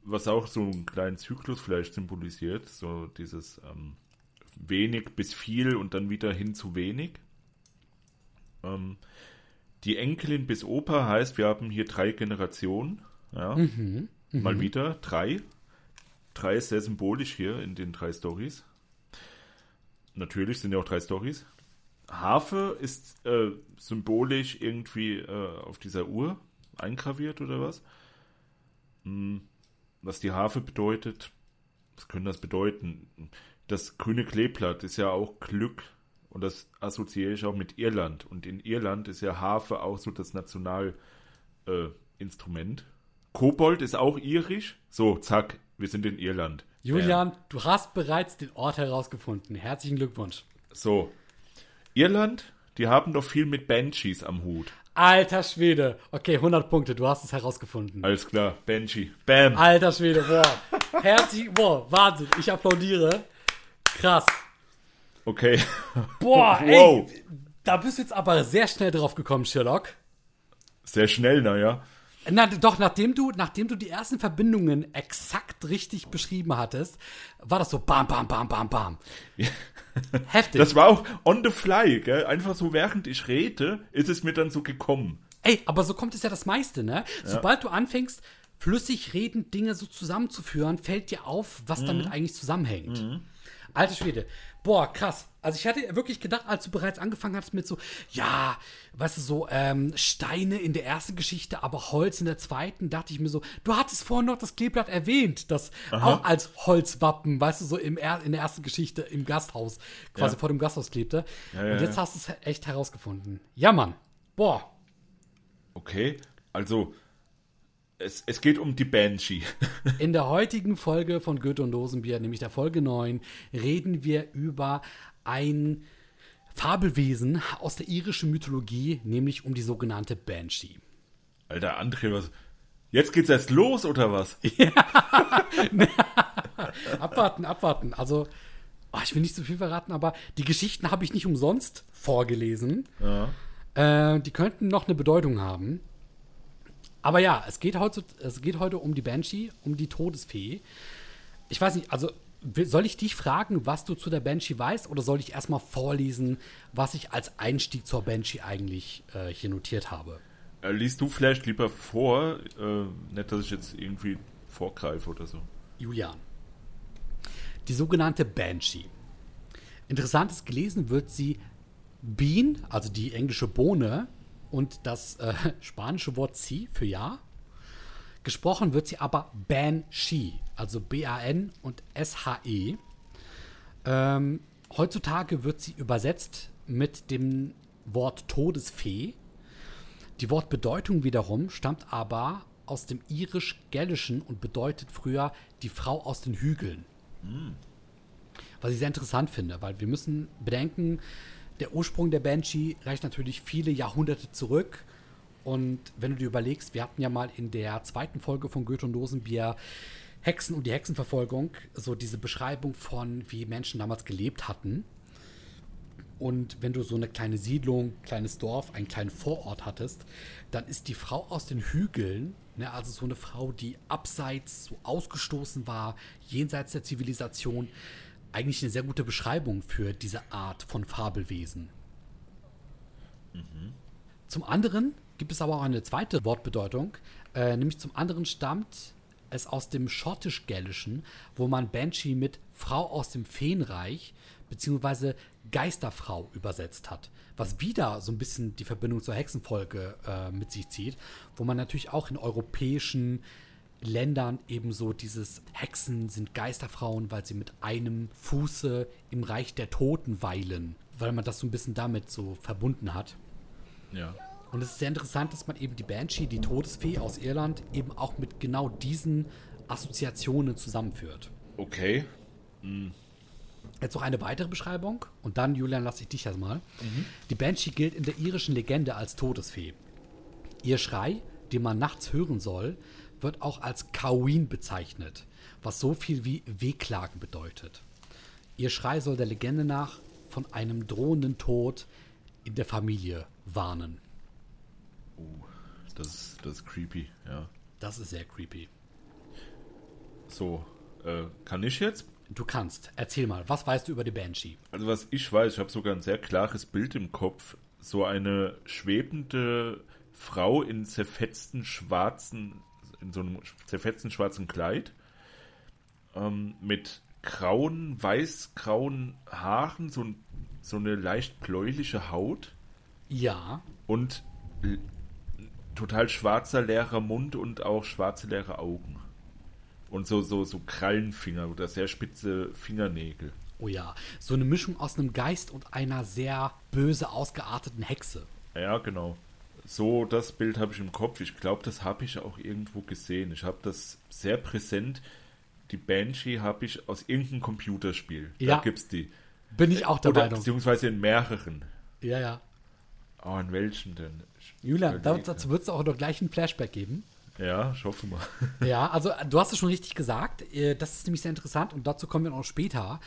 Was auch so einen kleinen Zyklus vielleicht symbolisiert. So dieses ähm, wenig bis viel und dann wieder hin zu wenig. Ähm, die Enkelin bis Opa heißt, wir haben hier drei Generationen. Ja. Mhm, Mal mhm. wieder drei. Drei ist sehr symbolisch hier in den drei Stories. Natürlich sind ja auch drei Stories. Harfe ist äh, symbolisch irgendwie äh, auf dieser Uhr eingraviert oder was? Hm, was die Harfe bedeutet, was könnte das bedeuten? Das grüne Kleeblatt ist ja auch Glück und das assoziiere ich auch mit Irland. Und in Irland ist ja Harfe auch so das Nationalinstrument. Äh, Kobold ist auch irisch. So, zack, wir sind in Irland. Julian, ja. du hast bereits den Ort herausgefunden. Herzlichen Glückwunsch. So. Irland, die haben doch viel mit Banshees am Hut. Alter Schwede. Okay, 100 Punkte, du hast es herausgefunden. Alles klar, Banshee. Bam. Alter Schwede, boah. Herzlich, boah, Wahnsinn. Ich applaudiere. Krass. Okay. Boah, wow. ey. Da bist du jetzt aber sehr schnell drauf gekommen, Sherlock. Sehr schnell, naja. Na, doch, nachdem du, nachdem du die ersten Verbindungen exakt richtig beschrieben hattest, war das so bam, bam, bam, bam, bam. Heftig. Das war auch on the fly, gell? Einfach so während ich rede, ist es mir dann so gekommen. Ey, aber so kommt es ja das meiste, ne? Ja. Sobald du anfängst, flüssig redend Dinge so zusammenzuführen, fällt dir auf, was mhm. damit eigentlich zusammenhängt. Mhm. Alter Schwede. Boah, krass. Also ich hatte wirklich gedacht, als du bereits angefangen hast mit so, ja, weißt du, so ähm, Steine in der ersten Geschichte, aber Holz in der zweiten, dachte ich mir so, du hattest vorhin noch das Kleeblatt erwähnt, das Aha. auch als Holzwappen, weißt du, so im er in der ersten Geschichte im Gasthaus, quasi ja. vor dem Gasthaus klebte. Ja, ja, Und jetzt hast du es echt herausgefunden. Ja, Mann. Boah. Okay, also es, es geht um die Banshee. In der heutigen Folge von Goethe und Dosenbier, nämlich der Folge 9, reden wir über ein Fabelwesen aus der irischen Mythologie, nämlich um die sogenannte Banshee. Alter André, was? Jetzt geht's erst los oder was? Ja. abwarten, abwarten. Also, oh, ich will nicht zu viel verraten, aber die Geschichten habe ich nicht umsonst vorgelesen. Ja. Äh, die könnten noch eine Bedeutung haben. Aber ja, es geht, heute, es geht heute um die Banshee, um die Todesfee. Ich weiß nicht, also soll ich dich fragen, was du zu der Banshee weißt, oder soll ich erstmal vorlesen, was ich als Einstieg zur Banshee eigentlich äh, hier notiert habe? Äh, liest du vielleicht lieber vor, äh, nicht, dass ich jetzt irgendwie vorgreife oder so. Julian. Die sogenannte Banshee. Interessant ist, gelesen wird sie Bean, also die englische Bohne, und das äh, spanische Wort Sie für Ja. Gesprochen wird sie aber Banshee, also B-A-N und S-H-E. Ähm, heutzutage wird sie übersetzt mit dem Wort Todesfee. Die Wortbedeutung wiederum stammt aber aus dem irisch-gälischen und bedeutet früher die Frau aus den Hügeln. Mhm. Was ich sehr interessant finde, weil wir müssen bedenken, der Ursprung der Banshee reicht natürlich viele Jahrhunderte zurück. Und wenn du dir überlegst, wir hatten ja mal in der zweiten Folge von Goethe und Dosenbier Hexen und die Hexenverfolgung, so diese Beschreibung von, wie Menschen damals gelebt hatten. Und wenn du so eine kleine Siedlung, kleines Dorf, einen kleinen Vorort hattest, dann ist die Frau aus den Hügeln, ne, also so eine Frau, die abseits so ausgestoßen war, jenseits der Zivilisation, eigentlich eine sehr gute Beschreibung für diese Art von Fabelwesen. Zum anderen gibt es aber auch eine zweite Wortbedeutung, äh, nämlich zum anderen stammt es aus dem Schottisch-Gälischen, wo man Banshee mit Frau aus dem Feenreich beziehungsweise Geisterfrau übersetzt hat, was wieder so ein bisschen die Verbindung zur Hexenfolge äh, mit sich zieht, wo man natürlich auch in europäischen Ländern ebenso dieses Hexen sind Geisterfrauen, weil sie mit einem Fuße im Reich der Toten weilen, weil man das so ein bisschen damit so verbunden hat. Ja. Und es ist sehr interessant, dass man eben die Banshee, die Todesfee aus Irland, eben auch mit genau diesen Assoziationen zusammenführt. Okay. Jetzt noch eine weitere Beschreibung und dann, Julian, lasse ich dich das mal. Die Banshee gilt in der irischen Legende als Todesfee. Ihr Schrei, den man nachts hören soll, wird auch als Coween bezeichnet, was so viel wie Wehklagen bedeutet. Ihr Schrei soll der Legende nach von einem drohenden Tod in der Familie warnen. Das ist, das ist creepy, ja. Das ist sehr creepy. So, äh, kann ich jetzt? Du kannst. Erzähl mal, was weißt du über die Banshee? Also was ich weiß, ich habe sogar ein sehr klares Bild im Kopf. So eine schwebende Frau in zerfetzten schwarzen, in so einem zerfetzten schwarzen Kleid. Ähm, mit grauen, weiß-grauen Haaren, so, so eine leicht bläuliche Haut Ja, und total schwarzer, leerer Mund und auch schwarze, leere Augen. Und so, so, so Krallenfinger oder sehr spitze Fingernägel. oh ja. So eine Mischung aus einem Geist und einer sehr böse ausgearteten Hexe. Ja, genau. So, das Bild habe ich im Kopf. Ich glaube, das habe ich auch irgendwo gesehen. Ich habe das sehr präsent. Die Banshee habe ich aus irgendeinem Computerspiel. Ja. Da gibt's die. Bin ich auch der Oder Meinung. beziehungsweise in mehreren. Ja, ja. Oh, in welchen denn? Ich Julian, dazu wird es auch noch gleich ein Flashback geben. Ja, ich hoffe mal. Ja, also du hast es schon richtig gesagt. Äh, Das ist nämlich sehr interessant und dazu kommen wir noch später.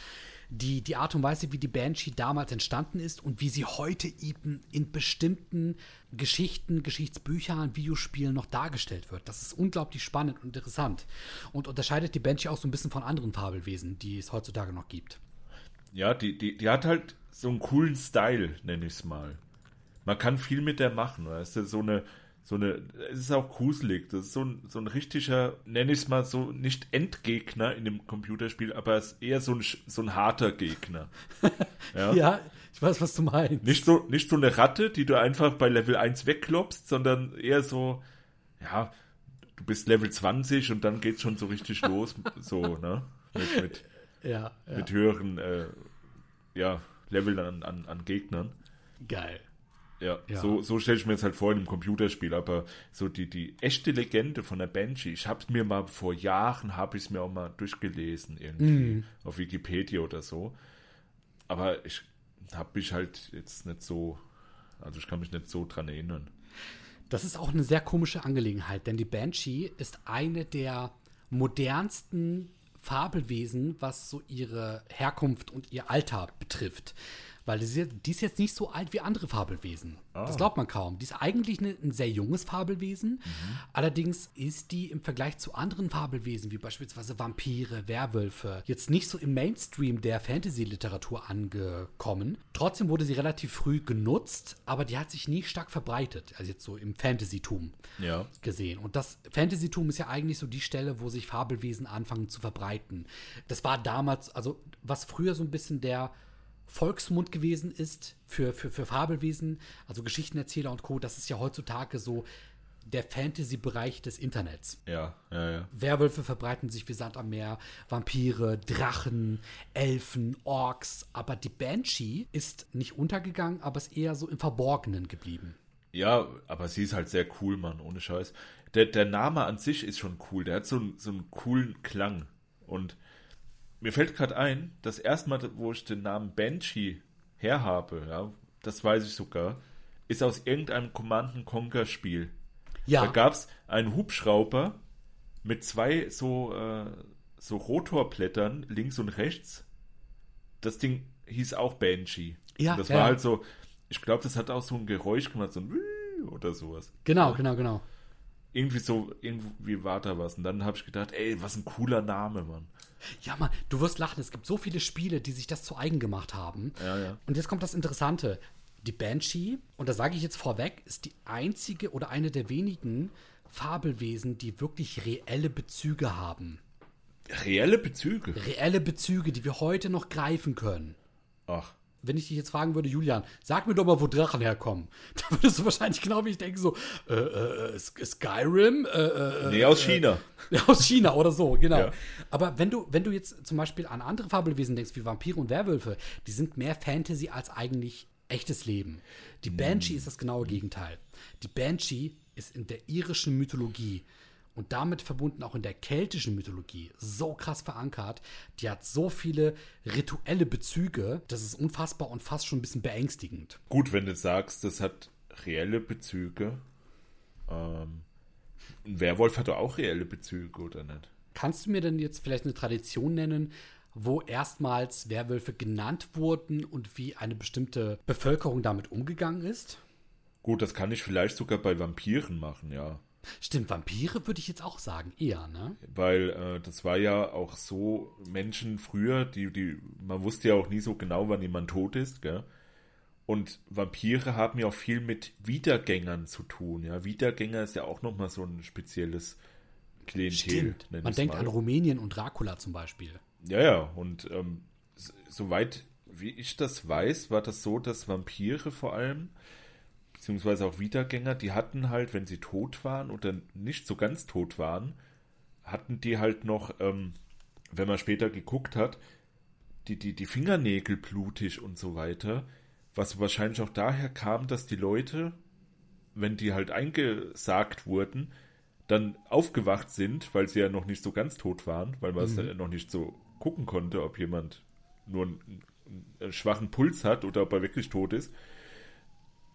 Die, die Art und Weise, wie die Banshee damals entstanden ist und wie sie heute eben in bestimmten Geschichten, Geschichtsbüchern, Videospielen noch dargestellt wird. Das ist unglaublich spannend und interessant und unterscheidet die Banshee auch so ein bisschen von anderen Fabelwesen, die es heutzutage noch gibt. Ja, die, die, die hat halt so einen coolen Style, nenne ich es mal. Man kann viel mit der machen, weißt du, so eine, so eine, es ist auch gruselig, das ist so ein, so ein richtiger, nenne ich es mal so, nicht Endgegner in dem Computerspiel, aber es ist eher so ein, so ein harter Gegner. Ja. Ja, ich weiß, was du meinst. Nicht so, nicht so eine Ratte, die du einfach bei Level 1 wegklopst, sondern eher so, ja, du bist Level 20 und dann geht's schon so richtig los, so, ne, mit, mit, ja, ja. mit höheren, äh, ja, Leveln an, an, an Gegnern. geil. Ja, Ja. so, so stelle ich mir jetzt halt vor in einem Computerspiel, aber so die, die echte Legende von der Banshee, ich habe mir mal vor Jahren, habe ich es mir auch mal durchgelesen irgendwie auf Wikipedia oder so, aber ich habe mich halt jetzt nicht so, also ich kann mich nicht so dran erinnern. Das ist auch eine sehr komische Angelegenheit, denn die Banshee ist eine der modernsten Fabelwesen, was so ihre Herkunft und ihr Alter betrifft. Weil die ist, jetzt nicht so alt wie andere Fabelwesen. Das glaubt man kaum. Die ist eigentlich eine, ein sehr junges Fabelwesen. Allerdings ist die im Vergleich zu anderen Fabelwesen, wie beispielsweise Vampire, Werwölfe, jetzt nicht so im Mainstream der Fantasy-Literatur angekommen. Trotzdem wurde sie relativ früh genutzt, aber die hat sich nie stark verbreitet. Also jetzt so im Fantasy-Tum Ja. gesehen. Und das Fantasy-Tum ist ja eigentlich so die Stelle, wo sich Fabelwesen anfangen zu verbreiten. Das war damals, also was früher so ein bisschen der Volksmund gewesen ist für, für, für Fabelwesen, also Geschichtenerzähler und Co., das ist ja heutzutage so der Fantasy-Bereich des Internets. Ja, ja, ja. Werwölfe verbreiten sich wie Sand am Meer, Vampire, Drachen, Elfen, Orks, aber die Banshee ist nicht untergegangen, aber ist eher so im Verborgenen geblieben. Ja, aber sie ist halt sehr cool, Mann, ohne Scheiß. Der, der Name an sich ist schon cool, der hat so, einen- so einen coolen Klang. Und mir fällt gerade ein, das erste Mal, wo ich den Namen Banshee herhabe, ja, das weiß ich sogar, ist aus irgendeinem Command Conquer Spiel. Ja. Da gab's einen Hubschrauber mit zwei so, äh, so Rotorblättern links und rechts. Das Ding hieß auch Banshee. Ja, Und das ja, war halt so, ich glaube, das hat auch so ein Geräusch gemacht, so ein oder sowas. Genau, genau, genau. Irgendwie so, irgendwie war da was. Und dann habe ich gedacht, ey, was ein cooler Name, Mann. Ja, Mann, du wirst lachen. Es gibt so viele Spiele, die sich das zu eigen gemacht haben. Ja, ja. Und jetzt kommt das Interessante. Die Banshee, und da sage ich jetzt vorweg, ist die einzige oder eine der wenigen Fabelwesen, die wirklich reelle Bezüge haben. Reelle Bezüge? Reelle Bezüge, die wir heute noch greifen können. Ach. Wenn ich dich jetzt fragen würde, Julian, sag mir doch mal, wo Drachen herkommen. Da würdest du wahrscheinlich genau wie ich denke, so, äh, äh, Skyrim? Äh, äh, nee, aus China. Äh, aus China oder so, genau. Ja. Aber wenn du, wenn du jetzt zum Beispiel an andere Fabelwesen denkst, wie Vampire und Werwölfe, die sind mehr Fantasy als eigentlich echtes Leben. Die Banshee ist das genaue Gegenteil. Die Banshee ist in der irischen Mythologie und damit verbunden auch in der keltischen Mythologie so krass verankert. Die hat so viele rituelle Bezüge, das ist unfassbar und fast schon ein bisschen beängstigend. Gut, wenn du sagst, das hat reelle Bezüge. Ähm, ein Werwolf hat doch auch reelle Bezüge, oder nicht? Kannst du mir denn jetzt vielleicht eine Tradition nennen, wo erstmals Werwölfe genannt wurden und wie eine bestimmte Bevölkerung damit umgegangen ist? Gut, das kann ich vielleicht sogar bei Vampiren machen, ja. Stimmt, Vampire würde ich jetzt auch sagen, eher, ne? Weil äh, das war ja auch so, Menschen früher, die, die, man wusste ja auch nie so genau, wann jemand tot ist, gell? Und Vampire haben ja auch viel mit Wiedergängern zu tun, ja. Wiedergänger ist ja auch nochmal so ein spezielles Klientel. Stimmt. Man denkt mal. an Rumänien und Dracula zum Beispiel. Ja, ja, und ähm, soweit wie ich das weiß, war das so, dass Vampire vor allem, beziehungsweise auch Wiedergänger, die hatten halt, wenn sie tot waren oder nicht so ganz tot waren, hatten die halt noch, ähm, wenn man später geguckt hat, die, die, die Fingernägel blutig und so weiter, was wahrscheinlich auch daher kam, dass die Leute, wenn die halt eingesagt wurden, dann aufgewacht sind, weil sie ja noch nicht so ganz tot waren, weil man es ja noch nicht so gucken konnte, ob jemand nur einen, einen schwachen Puls hat oder ob er wirklich tot ist.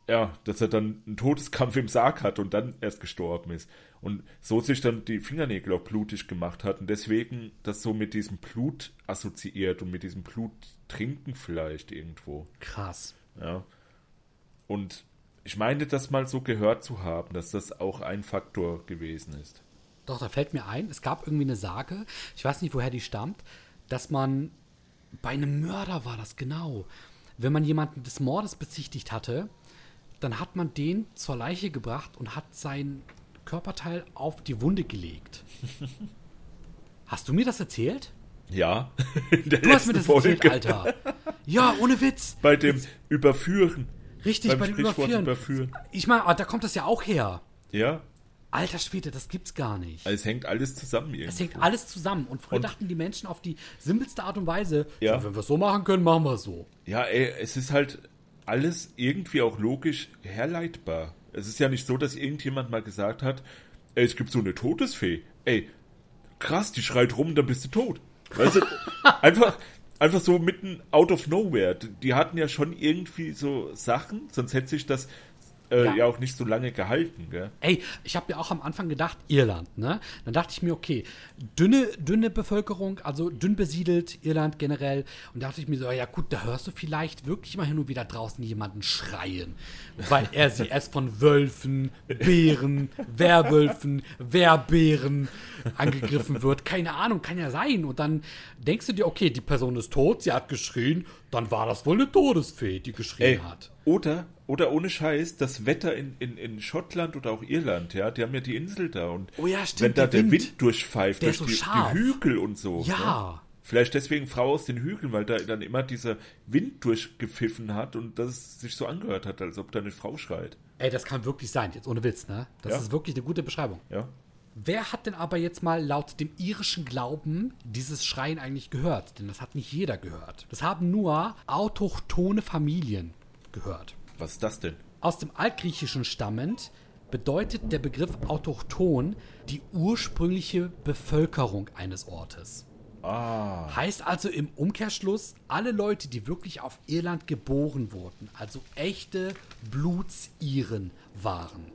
Ja, dass er dann einen Todeskampf im Sarg hat und dann erst gestorben ist. Und so sich dann die Fingernägel auch blutig gemacht hat und deswegen das so mit diesem Blut assoziiert und mit diesem Bluttrinken vielleicht irgendwo. Krass. Ja. Und ich meine, das mal so gehört zu haben, dass das auch ein Faktor gewesen ist. Doch, da fällt mir ein, es gab irgendwie eine Sage, ich weiß nicht, woher die stammt, dass man bei einem Mörder war das genau. Wenn man jemanden des Mordes bezichtigt hatte, dann hat man den zur Leiche gebracht und hat sein Körperteil auf die Wunde gelegt. Hast du mir das erzählt? Ja. Du hast mir das erzählt, Folge. Alter. Ja, ohne Witz. Bei dem Überführen. Richtig, Beim bei dem Überführen. überführen. Ich meine, ah, da kommt das ja auch her. Ja. Alter Schwede, das gibt's gar nicht. Also es hängt alles zusammen Es irgendwo. hängt alles zusammen. Und früher Und- dachten die Menschen auf die simpelste Art und Weise, Ja. ja. wenn wir es so machen können, machen wir es so. Ja, ey, es ist halt alles irgendwie auch logisch herleitbar. Es ist ja nicht so, dass irgendjemand mal gesagt hat, ey, es gibt so eine Todesfee. Ey, krass, die schreit rum, dann bist du tot. Weißt du, einfach, einfach so mitten out of nowhere. Die hatten ja schon irgendwie so Sachen, sonst hätte sich das äh, ja. Ja. auch nicht so lange gehalten, gell? Ey, ich habe ja auch am Anfang gedacht, Irland, ne? Dann dachte ich mir, okay, dünne, dünne Bevölkerung, also dünn besiedelt, Irland generell. Und da dachte ich mir so, ja gut, da hörst du vielleicht wirklich mal hin und wieder draußen jemanden schreien. Weil er sie erst von Wölfen, Bären, Werwölfen, Werbären angegriffen wird. Keine Ahnung, kann ja sein. Und dann denkst du dir, okay, die Person ist tot, sie hat geschrien, dann war das wohl eine Todesfee, die geschrien Ey, hat. oder, oder ohne Scheiß, das Wetter in, in, in Schottland oder auch Irland, ja, die haben ja die Insel da und Oh ja, stimmt, wenn da der der Wind, Wind, durchpfeift, der durch so die, scharf. die Hügel und so. Ja. Ne? Vielleicht deswegen Frau aus den Hügeln, weil da dann immer dieser Wind durchgepfiffen hat und das sich so angehört hat, als ob da eine Frau schreit. Ey, das kann wirklich sein, jetzt ohne Witz, ne? Das Ja. ist wirklich eine gute Beschreibung. Ja. Wer hat denn aber jetzt mal laut dem irischen Glauben dieses Schreien eigentlich gehört? Denn das hat nicht jeder gehört. Das haben nur autochtone Familien gehört. Was ist das denn? Aus dem Altgriechischen stammend bedeutet der Begriff autochton die ursprüngliche Bevölkerung eines Ortes. Ah. Heißt also im Umkehrschluss, alle Leute, die wirklich auf Irland geboren wurden, also echte Blutsiren waren,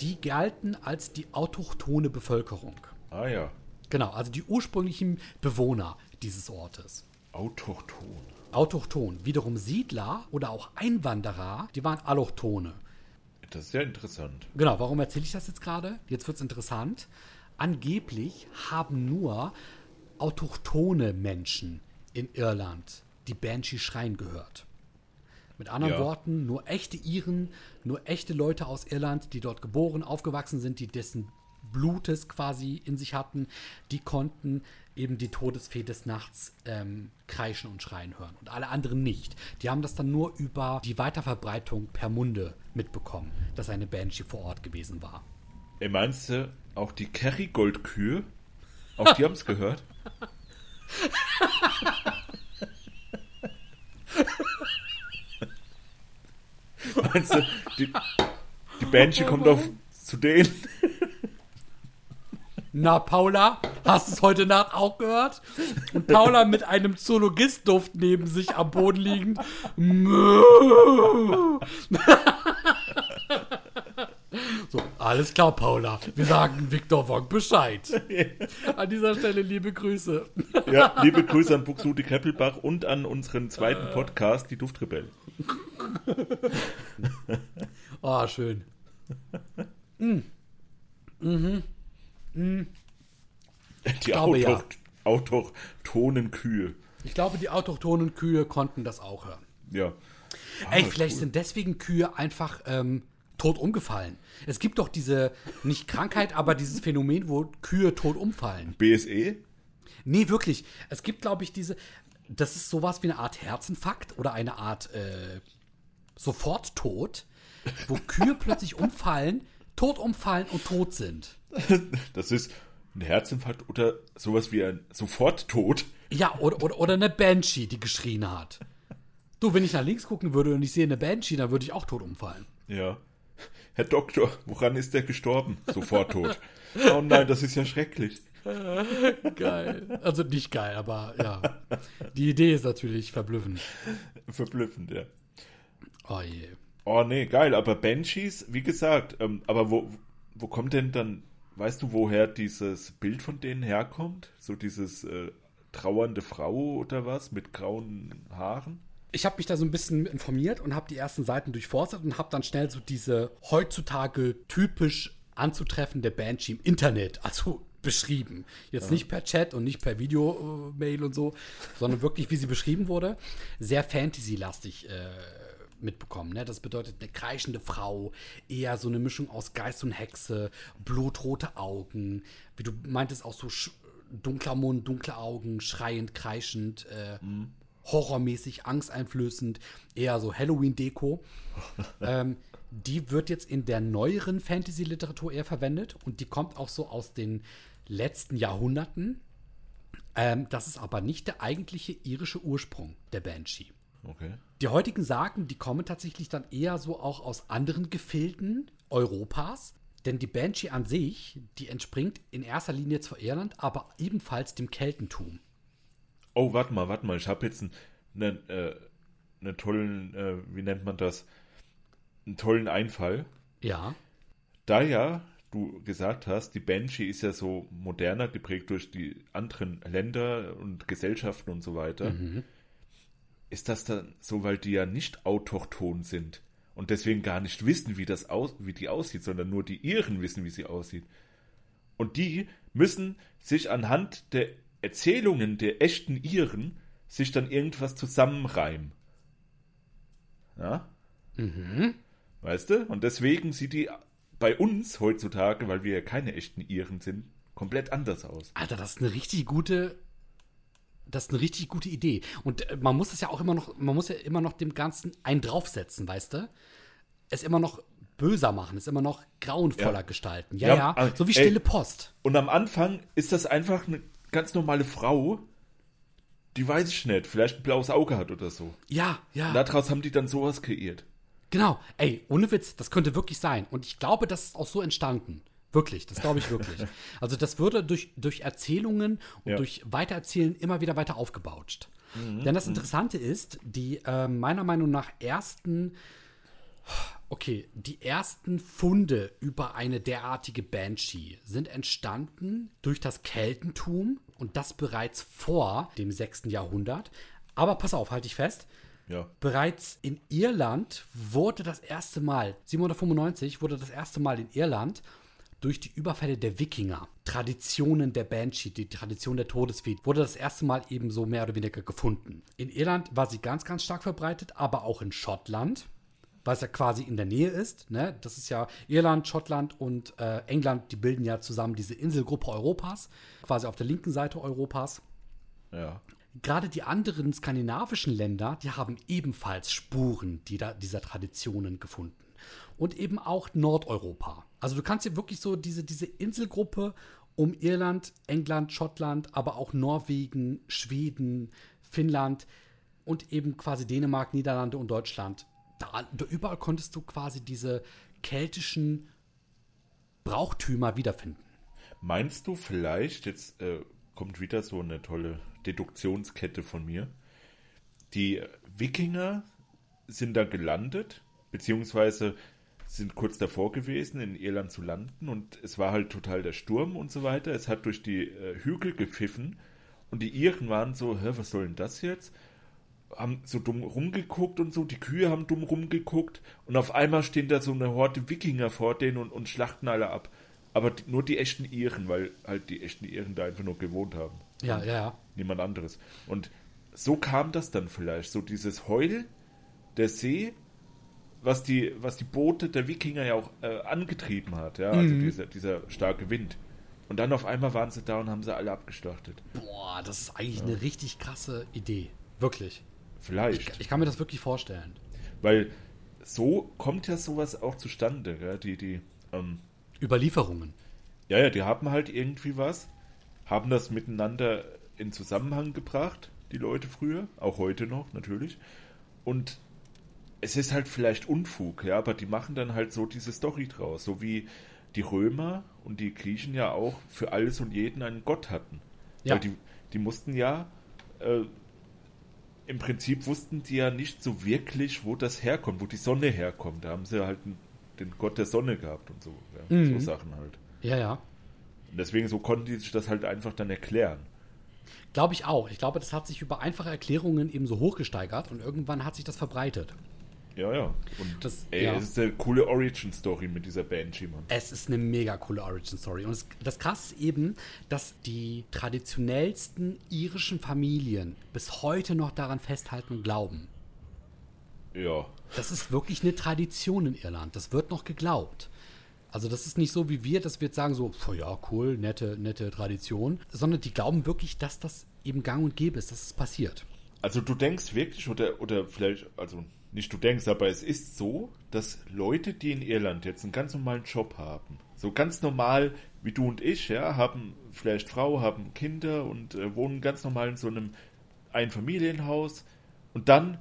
die galten als die autochtone Bevölkerung. Ah ja. Genau, also die ursprünglichen Bewohner dieses Ortes. Autochton. Autochton, wiederum Siedler oder auch Einwanderer, die waren Allochtone. Das ist ja interessant. Genau, warum erzähle ich das jetzt gerade? Jetzt wird es interessant. Angeblich haben nur autochtone Menschen in Irland die Banshee schreien gehört. Mit anderen Ja. Worten, nur echte Iren, nur echte Leute aus Irland, die dort geboren, aufgewachsen sind, die dessen Blutes quasi in sich hatten, die konnten eben die Todesfee des Nachts ähm, kreischen und schreien hören. Und alle anderen nicht. Die haben das dann nur über die Weiterverbreitung per Munde mitbekommen, dass eine Banshee vor Ort gewesen war. Ey, meinst du, auch die Kerrygold-Kühe, auch die haben es gehört? meinst du, die, die Banshee kommt auf zu denen? Na, Paula, hast du es heute Nacht auch gehört? Und Paula mit einem Zoologistduft neben sich am Boden liegend. So, alles klar, Paula. Wir sagen Viktor Wong Bescheid. An dieser Stelle liebe Grüße. Ja, liebe Grüße an Buxtehude Keppelbach und an unseren zweiten Podcast, die Duftrebellen. Oh, schön. Die glaube, ja. Autoch autochthonen Kühe. Ich glaube, die autochthonen Kühe konnten das auch hören. Ja. Ey, Ah, vielleicht cool. sind deswegen Kühe einfach ähm, tot umgefallen. Es gibt doch diese, nicht Krankheit, aber dieses Phänomen, wo Kühe tot umfallen. BSE? Nee, wirklich. Es gibt, glaube ich, diese, das ist sowas wie eine Art Herzinfarkt oder eine Art äh, Soforttod, wo Kühe plötzlich umfallen, tot umfallen und tot sind. Das ist ein Herzinfarkt oder sowas wie ein Soforttod. Ja, oder, oder, oder eine Banshee, die geschrien hat. Du, wenn ich nach links gucken würde und ich sehe eine Banshee, dann würde ich auch tot umfallen. Ja. Herr Doktor, woran ist der gestorben? Sofort tot. Oh nein, das ist ja schrecklich. Geil. Also nicht geil, aber ja. Die Idee ist natürlich verblüffend. Verblüffend, ja. Oh je. Oh nee, geil, aber Banshees, wie gesagt, ähm, aber wo, wo kommt denn dann, weißt du, woher dieses Bild von denen herkommt? So dieses äh, trauernde Frau oder was mit grauen Haaren? Ich habe mich da so ein bisschen informiert und habe die ersten Seiten durchforstet und habe dann schnell so diese heutzutage typisch anzutreffende Banshee im Internet, also beschrieben. Jetzt nicht per Chat und nicht per Video-Mail und so, sondern wirklich, wie sie beschrieben wurde, sehr Fantasy-lastig äh, mitbekommen. Ne? Das bedeutet eine kreischende Frau, eher so eine Mischung aus Geist und Hexe, blutrote Augen, wie du meintest, auch so dunkler Mund, dunkle Augen, schreiend, kreischend, äh, horrormäßig, angsteinflößend, eher so Halloween-Deko. ähm, die wird jetzt in der neueren Fantasy-Literatur eher verwendet und die kommt auch so aus den letzten Jahrhunderten. Ähm, das ist aber nicht der eigentliche irische Ursprung der Banshee. Okay. Die heutigen Sagen, die kommen tatsächlich dann eher so auch aus anderen Gefilden Europas. Denn die Banshee an sich, die entspringt in erster Linie zwar Irland, aber ebenfalls dem Keltentum. Oh, warte mal, warte mal, ich habe jetzt einen, einen, äh, einen tollen, äh, wie nennt man das? Einen tollen Einfall. Ja. Da ja du gesagt hast, die Banshee ist ja so moderner geprägt durch die anderen Länder und Gesellschaften und so weiter. Ist das dann so, weil die ja nicht autochthon sind und deswegen gar nicht wissen, wie das aus, wie die aussieht, sondern nur die Iren wissen, wie sie aussieht. Und die müssen sich anhand der Erzählungen der echten Iren sich dann irgendwas zusammenreimen. Ja? Weißt du? Und deswegen sieht die bei uns heutzutage, weil wir ja keine echten Iren sind, komplett anders aus. Alter, das ist eine richtig gute. Das ist eine richtig gute Idee. Und äh, man muss es ja auch immer noch, man muss ja immer noch dem Ganzen einen draufsetzen, weißt du? Es immer noch böser machen, es immer noch grauenvoller Ja. gestalten. Ja, Ja, ja, so wie ey. Stille Post. Und am Anfang ist das einfach eine ganz normale Frau, die weiß ich nicht, vielleicht ein blaues Auge hat oder so. Ja, ja. Und daraus haben die dann sowas kreiert. Genau. Ey, ohne Witz, das könnte wirklich sein. Und ich glaube, das ist auch so entstanden. Wirklich, das glaube ich wirklich. Also das würde durch, durch Erzählungen und Ja. durch Weitererzählen immer wieder weiter aufgebautscht. Denn das Interessante ist, die äh, meiner Meinung nach ersten, okay, die ersten Funde über eine derartige Banshee sind entstanden durch das Keltentum und das bereits vor dem 6. Jahrhundert. Aber pass auf, halte ich fest. Ja. Bereits in Irland wurde das erste Mal, 795 wurde das erste Mal in Irland durch die Überfälle der Wikinger, Traditionen der Banshee, die Tradition der Todesfee, wurde das erste Mal eben so mehr oder weniger gefunden. In Irland war sie ganz, ganz stark verbreitet, aber auch in Schottland, weil es ja quasi in der Nähe ist. Ne? Das ist ja Irland, Schottland und äh, England, die bilden ja zusammen diese Inselgruppe Europas, quasi auf der linken Seite Europas. Ja. Gerade die anderen skandinavischen Länder, die haben ebenfalls Spuren dieser Traditionen gefunden. Und eben auch Nordeuropa. Also du kannst hier wirklich so diese, diese Inselgruppe um Irland, England, Schottland, aber auch Norwegen, Schweden, Finnland und eben quasi Dänemark, Niederlande und Deutschland. Da, da überall konntest du quasi diese keltischen Brauchtümer wiederfinden. Meinst du vielleicht, jetzt äh, kommt wieder so eine tolle Deduktionskette von mir, die Wikinger sind da gelandet, beziehungsweise sind kurz davor gewesen, in Irland zu landen und es war halt total der Sturm und so weiter. Es hat durch die äh, Hügel gepfiffen und die Iren waren so, hä, was soll denn das jetzt? Haben so dumm rumgeguckt und so, die Kühe haben dumm rumgeguckt und auf einmal stehen da so eine Horde Wikinger vor denen und, und schlachten alle ab. Aber die, nur die echten Iren, weil halt die echten Iren da einfach nur gewohnt haben. Ja, ja, ja. Niemand anderes. Und so kam das dann vielleicht, so dieses Heul der See was die, was die Boote der Wikinger ja auch äh, angetrieben hat, ja, also Mhm. dieser, dieser starke Wind. Und dann auf einmal waren sie da und haben sie alle abgeschlachtet. Boah, das ist eigentlich eine richtig krasse Idee. Wirklich. Vielleicht. Ich, ich kann mir das wirklich vorstellen. Weil so kommt ja sowas auch zustande, gell? Die, die, ähm, Überlieferungen. ja, ja, die haben halt irgendwie was, haben das miteinander in Zusammenhang gebracht, die Leute früher, auch heute noch, natürlich. Und es ist halt vielleicht Unfug, ja, aber die machen dann halt so diese Story draus, so wie die Römer und die Griechen ja auch für alles und jeden einen Gott hatten. Ja. Weil die, die mussten ja, äh, im Prinzip wussten die ja nicht so wirklich, wo das herkommt, wo die Sonne herkommt. Da haben sie halt den Gott der Sonne gehabt und so. Ja, Mhm. So Sachen halt. Ja, ja. Und deswegen so konnten die sich das halt einfach dann erklären. Glaube ich auch. Ich glaube, das hat sich über einfache Erklärungen eben so hochgesteigert und irgendwann hat sich das verbreitet. Ja, ja. Und Das- ey, ja. es ist eine coole Origin-Story mit dieser Banshee, Mann. Es ist eine mega coole Origin-Story. Und es, das Krasse ist eben, dass die traditionellsten irischen Familien bis heute noch daran festhalten und glauben. Ja. Das ist wirklich eine Tradition in Irland. Das wird noch geglaubt. Also das ist nicht so wie wir, dass wir jetzt sagen so, "Pf, ja, cool, nette, nette Tradition, sondern die glauben wirklich, dass das eben gang und gäbe ist, dass es passiert. Also du denkst wirklich, oder, oder vielleicht, also nicht du denkst, aber es ist so, dass Leute, die in Irland jetzt einen ganz normalen Job haben, so ganz normal wie du und ich, ja, haben vielleicht Frau, haben Kinder und äh, wohnen ganz normal in so einem Einfamilienhaus und dann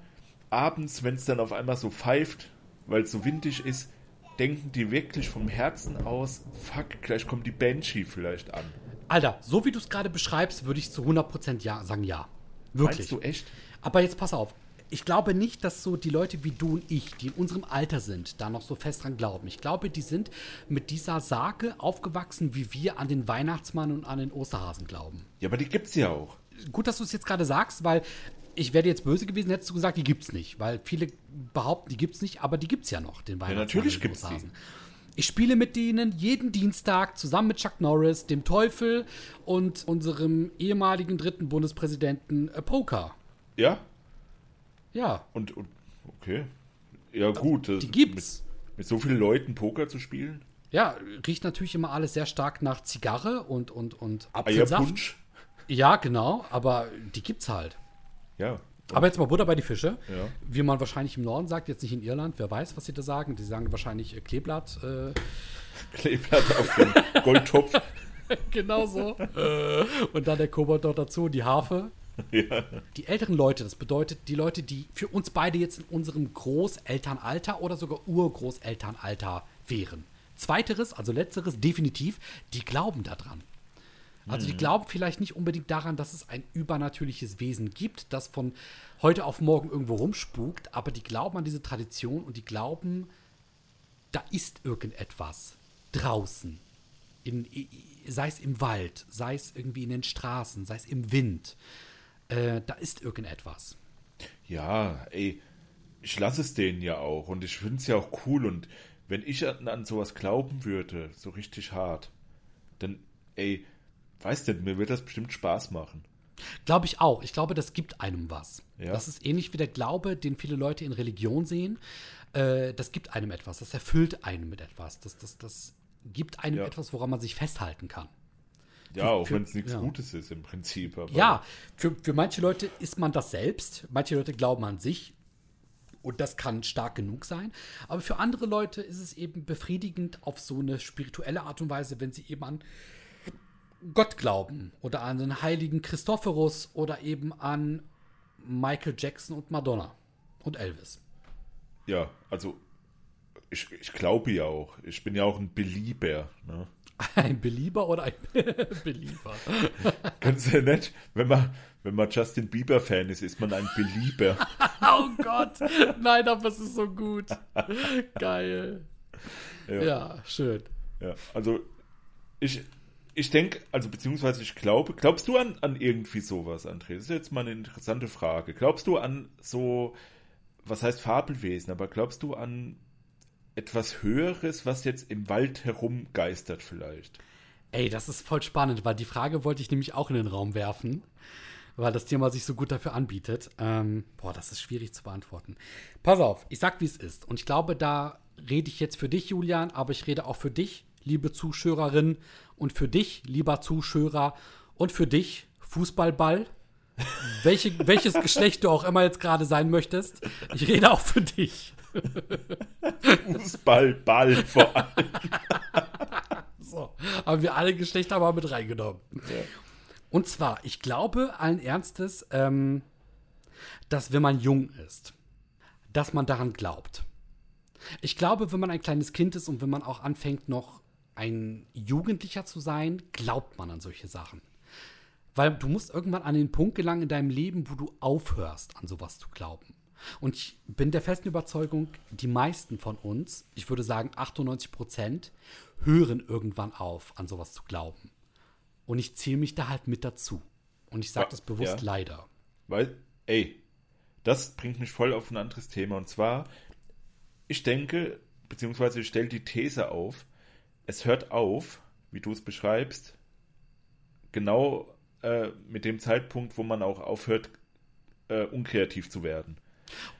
abends, wenn es dann auf einmal so pfeift, weil es so windig ist, denken die wirklich vom Herzen aus, fuck, gleich kommt die Banshee vielleicht an. Alter, so wie du es gerade beschreibst, würde ich zu 100% ja sagen ja. Wirklich. Meinst du echt? Aber jetzt pass auf. Ich glaube nicht, dass so die Leute wie du und ich, die in unserem Alter sind, da noch so fest dran glauben. Ich glaube, die sind mit dieser Sage aufgewachsen, wie wir an den Weihnachtsmann und an den Osterhasen glauben. Ja, aber die gibt's ja auch. Gut, dass du es jetzt gerade sagst, weil ich wäre jetzt böse gewesen, hättest du gesagt, die gibt's nicht. Weil viele behaupten, die gibt's nicht, aber die gibt's ja noch, den Weihnachtsmann natürlich und den gibt's die. Osterhasen. Ich spiele mit denen jeden Dienstag zusammen mit Chuck Norris, dem Teufel und unserem ehemaligen dritten Bundespräsidenten äh, Poker. Ja? Ja, Und, und okay. Ja, gut. das- die gibt's. Mit, mit so vielen Leuten Poker zu spielen? Ja, riecht natürlich immer alles sehr stark nach Zigarre und, und, und Apfelsaft. Ja, genau, aber die gibt's halt. Ja. Aber jetzt mal Butter bei die Fische. Ja. Wie man wahrscheinlich im Norden sagt, jetzt nicht in Irland, wer weiß, was sie da sagen. Die sagen wahrscheinlich äh, Kleeblatt. Äh, Kleeblatt auf dem Goldtopf. genau so. und dann der Kobold noch dazu, die Harfe. ja. Die älteren Leute, das bedeutet die Leute, die für uns beide jetzt in unserem Großelternalter oder sogar Urgroßelternalter wären. Zweiteres, also letzteres, definitiv, die glauben daran. Also die glauben vielleicht nicht unbedingt daran, dass es ein übernatürliches Wesen gibt, das von heute auf morgen irgendwo rumspukt, aber die glauben an diese Tradition und die glauben, da ist irgendetwas draußen. In, sei es im Wald, sei es irgendwie in den Straßen, sei es im Wind. Äh, da ist irgendetwas. ja, ey. Ich lasse es denen ja auch. Und ich finde es ja auch cool. Und wenn ich an, an sowas glauben würde, so richtig hart, dann, ey, weißt du, mir wird das bestimmt Spaß machen. Glaube ich auch. Ich glaube, das gibt einem was. Ja. Das ist ähnlich wie der Glaube, den viele Leute in Religion sehen. Äh, das gibt einem etwas. Das erfüllt einen mit etwas. Das, das, das gibt einem Ja. etwas, woran man sich festhalten kann. Ja, auch wenn es nichts ja. Gutes ist im Prinzip. Ja, für, für manche Leute ist man das selbst. Manche Leute glauben an sich. Und das kann stark genug sein. Aber für andere Leute ist es eben befriedigend auf so eine spirituelle Art und Weise, wenn sie eben an Gott glauben oder an den heiligen Christophorus oder eben an Michael Jackson und Madonna und Elvis. Ja, also ich, ich glaube ja auch. Ich bin ja auch ein Belieber. Ne? Ein Belieber oder ein Belieber? Ganz ja nett, wenn man, wenn man Justin Bieber-Fan ist, ist man ein Belieber. Oh Gott, nein, aber es ist so gut. Geil. Ja. Ja, schön. Ja, also ich, ich denke, also beziehungsweise ich glaube, glaubst du an, an irgendwie sowas, André? Das ist jetzt mal eine interessante Frage. Glaubst du an so, was heißt Fabelwesen, aber glaubst du an etwas Höheres, was jetzt im Wald herumgeistert vielleicht? Ey, das ist voll spannend, weil die Frage wollte ich nämlich auch in den Raum werfen, weil das Thema sich so gut dafür anbietet. Ähm, boah, das ist schwierig zu beantworten. Pass auf, ich sag, wie es ist. Und ich glaube, da rede ich jetzt für dich, Julian, aber ich rede auch für dich, liebe Zuschauerin, und für dich, lieber Zuschauer, und für dich, Fußballball. Welche, welches Geschlecht du auch immer jetzt gerade sein möchtest. Ich rede auch für dich. Fußball, Ball vor allem. So, haben wir alle Geschlechter mal mit reingenommen. Und zwar, ich glaube allen Ernstes, ähm, dass wenn man jung ist, dass man daran glaubt. Ich glaube, wenn man ein kleines Kind ist und wenn man auch anfängt, noch ein Jugendlicher zu sein, glaubt man an solche Sachen. Weil du musst irgendwann an den Punkt gelangen in deinem Leben, wo du aufhörst, an sowas zu glauben. Und ich bin der festen Überzeugung, die meisten von uns, ich würde sagen 98 Prozent, hören irgendwann auf, an sowas zu glauben. Und ich zähle mich da halt mit dazu. Und ich sage das bewusst ja. leider. Weil, ey, das bringt mich voll auf ein anderes Thema. Und zwar, ich denke, beziehungsweise ich stelle die These auf, es hört auf, wie du es beschreibst, genau äh, mit dem Zeitpunkt, wo man auch aufhört, äh, unkreativ zu werden.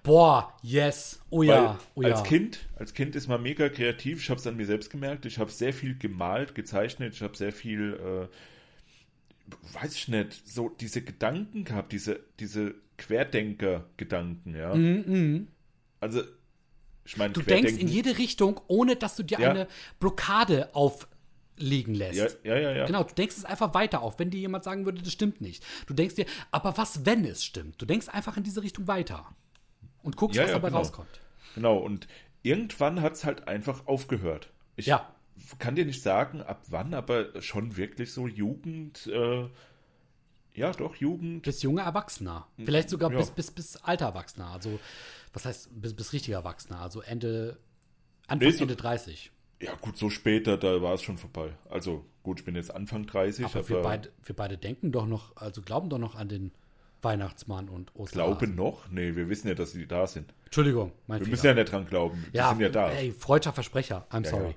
Boah, yes. Oh ja, oh ja. als Kind, als Kind ist man mega kreativ. Ich habe es an mir selbst gemerkt. Ich habe sehr viel gemalt, gezeichnet. Ich habe sehr viel, äh, weiß ich nicht, so diese Gedanken gehabt, diese, diese Querdenker-Gedanken, ja. Also, ich meine, Du denkst in jede Richtung, ohne dass du dir Ja. eine Blockade auflegen lässt. ja, ja, ja, ja. Genau, du denkst es einfach weiter auf, wenn dir jemand sagen würde, das stimmt nicht. Du denkst dir, aber was, wenn es stimmt? Du denkst einfach in diese Richtung weiter und guckst, Ja, was ja, dabei genau. rauskommt. Genau, und irgendwann hat es halt einfach aufgehört. Ich Ja. kann dir nicht sagen, ab wann, aber schon wirklich so Jugend, äh, ja, doch, Jugend. Bis junger Erwachsener. Vielleicht sogar Ja. bis, bis, bis alter Erwachsener. Also, was heißt bis, bis richtiger Erwachsener? Also Ende, Anfang, Nee, so- Ende 30. Ja, gut, so später, da war es schon vorbei. Also, gut, ich bin jetzt Anfang 30, Aber aber, wir beide, wir beide denken doch noch, also glauben doch noch an den Weihnachtsmann und Osterhasen. glaube noch? Nee, wir wissen ja, dass sie da sind. Entschuldigung, mein Wir Fehler. müssen ja nicht dran glauben. Die ja, sind ja da. ey, freudscher Versprecher. I'm Ja, sorry. ja.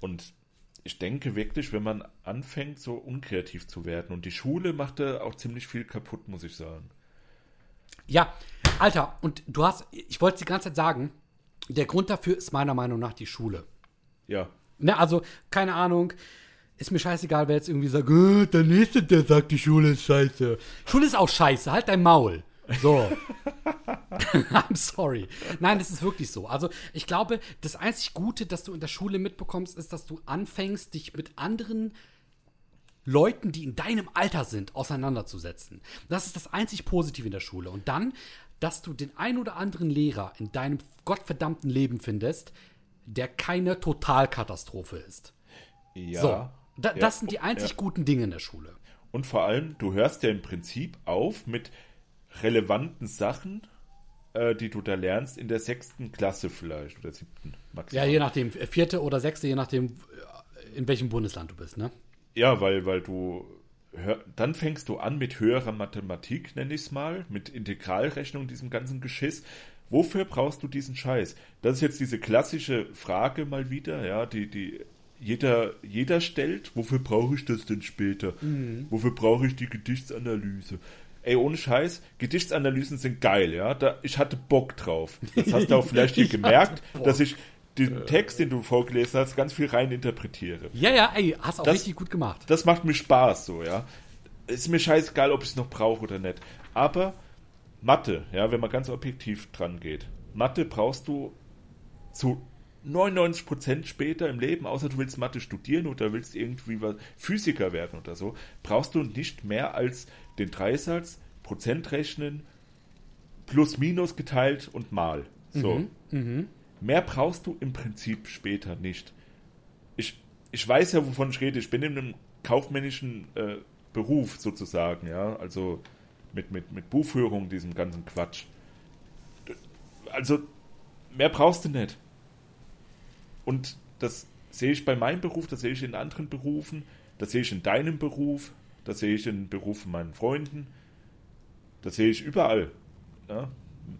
Und ich denke wirklich, wenn man anfängt, so unkreativ zu werden, und die Schule machte auch ziemlich viel kaputt, muss ich sagen. Ja, Alter, und du hast, ich wollte es die ganze Zeit sagen, der Grund dafür ist meiner Meinung nach die Schule. Ja, Ne, also, keine Ahnung, ist mir scheißegal, wer jetzt irgendwie sagt, äh, der Nächste, der sagt, die Schule ist scheiße. Schule ist auch scheiße, halt dein Maul. So. I'm sorry. Nein, das ist wirklich so. Also, ich glaube, das einzig Gute, das du in der Schule mitbekommst, ist, dass du anfängst, dich mit anderen Leuten, die in deinem Alter sind, auseinanderzusetzen. Das ist das einzig Positive in der Schule. Und dann, dass du den ein oder anderen Lehrer in deinem gottverdammten Leben findest, der keine Totalkatastrophe ist. ja. so, da, ja. das sind die einzig ja. guten Dinge in der Schule. Und vor allem, du hörst ja im Prinzip auf mit relevanten Sachen, äh, die du da lernst, in der sechsten Klasse vielleicht oder siebten Ja, maximal. je nachdem, äh, vierte oder sechste, je nachdem, äh, in welchem Bundesland du bist, ne? Ja, weil, weil du dann fängst du an mit höherer Mathematik, nenne ich es mal, mit Integralrechnung, diesem ganzen Geschiss, Wofür brauchst du diesen Scheiß? Das ist jetzt diese klassische Frage mal wieder, ja, die, die jeder, jeder stellt. Wofür brauche ich das denn später? Mhm. Wofür brauche ich die Gedichtsanalyse? Ey, ohne Scheiß, Gedichtsanalysen sind geil, ja. Da, ich hatte Bock drauf. Das hast du auch vielleicht hier gemerkt, dass ich den Text, den du vorgelesen hast, ganz viel rein interpretiere. Ja, ja, ey, hast auch Das- richtig gut gemacht. Das macht mir Spaß, so, ja. Ist mir scheißegal, ob ich es noch brauche oder nicht. Aber Mathe, ja, wenn man ganz objektiv dran geht. Mathe brauchst du zu 99% später im Leben, außer du willst Mathe studieren oder willst irgendwie was Physiker werden oder so, brauchst du nicht mehr als den Dreisatz, Prozent rechnen, plus minus geteilt und mal. So. Mehr brauchst du im Prinzip später nicht. Ich, ich weiß ja, wovon ich rede. Ich bin in einem kaufmännischen äh, Beruf sozusagen, ja. Also mit, mit, mit Buchführung, diesem ganzen Quatsch. Also, mehr brauchst du nicht. Und das sehe ich bei meinem Beruf, das sehe ich in anderen Berufen, das sehe ich in deinem Beruf, das sehe ich in Berufen meinen Freunden, das sehe ich überall. Ja?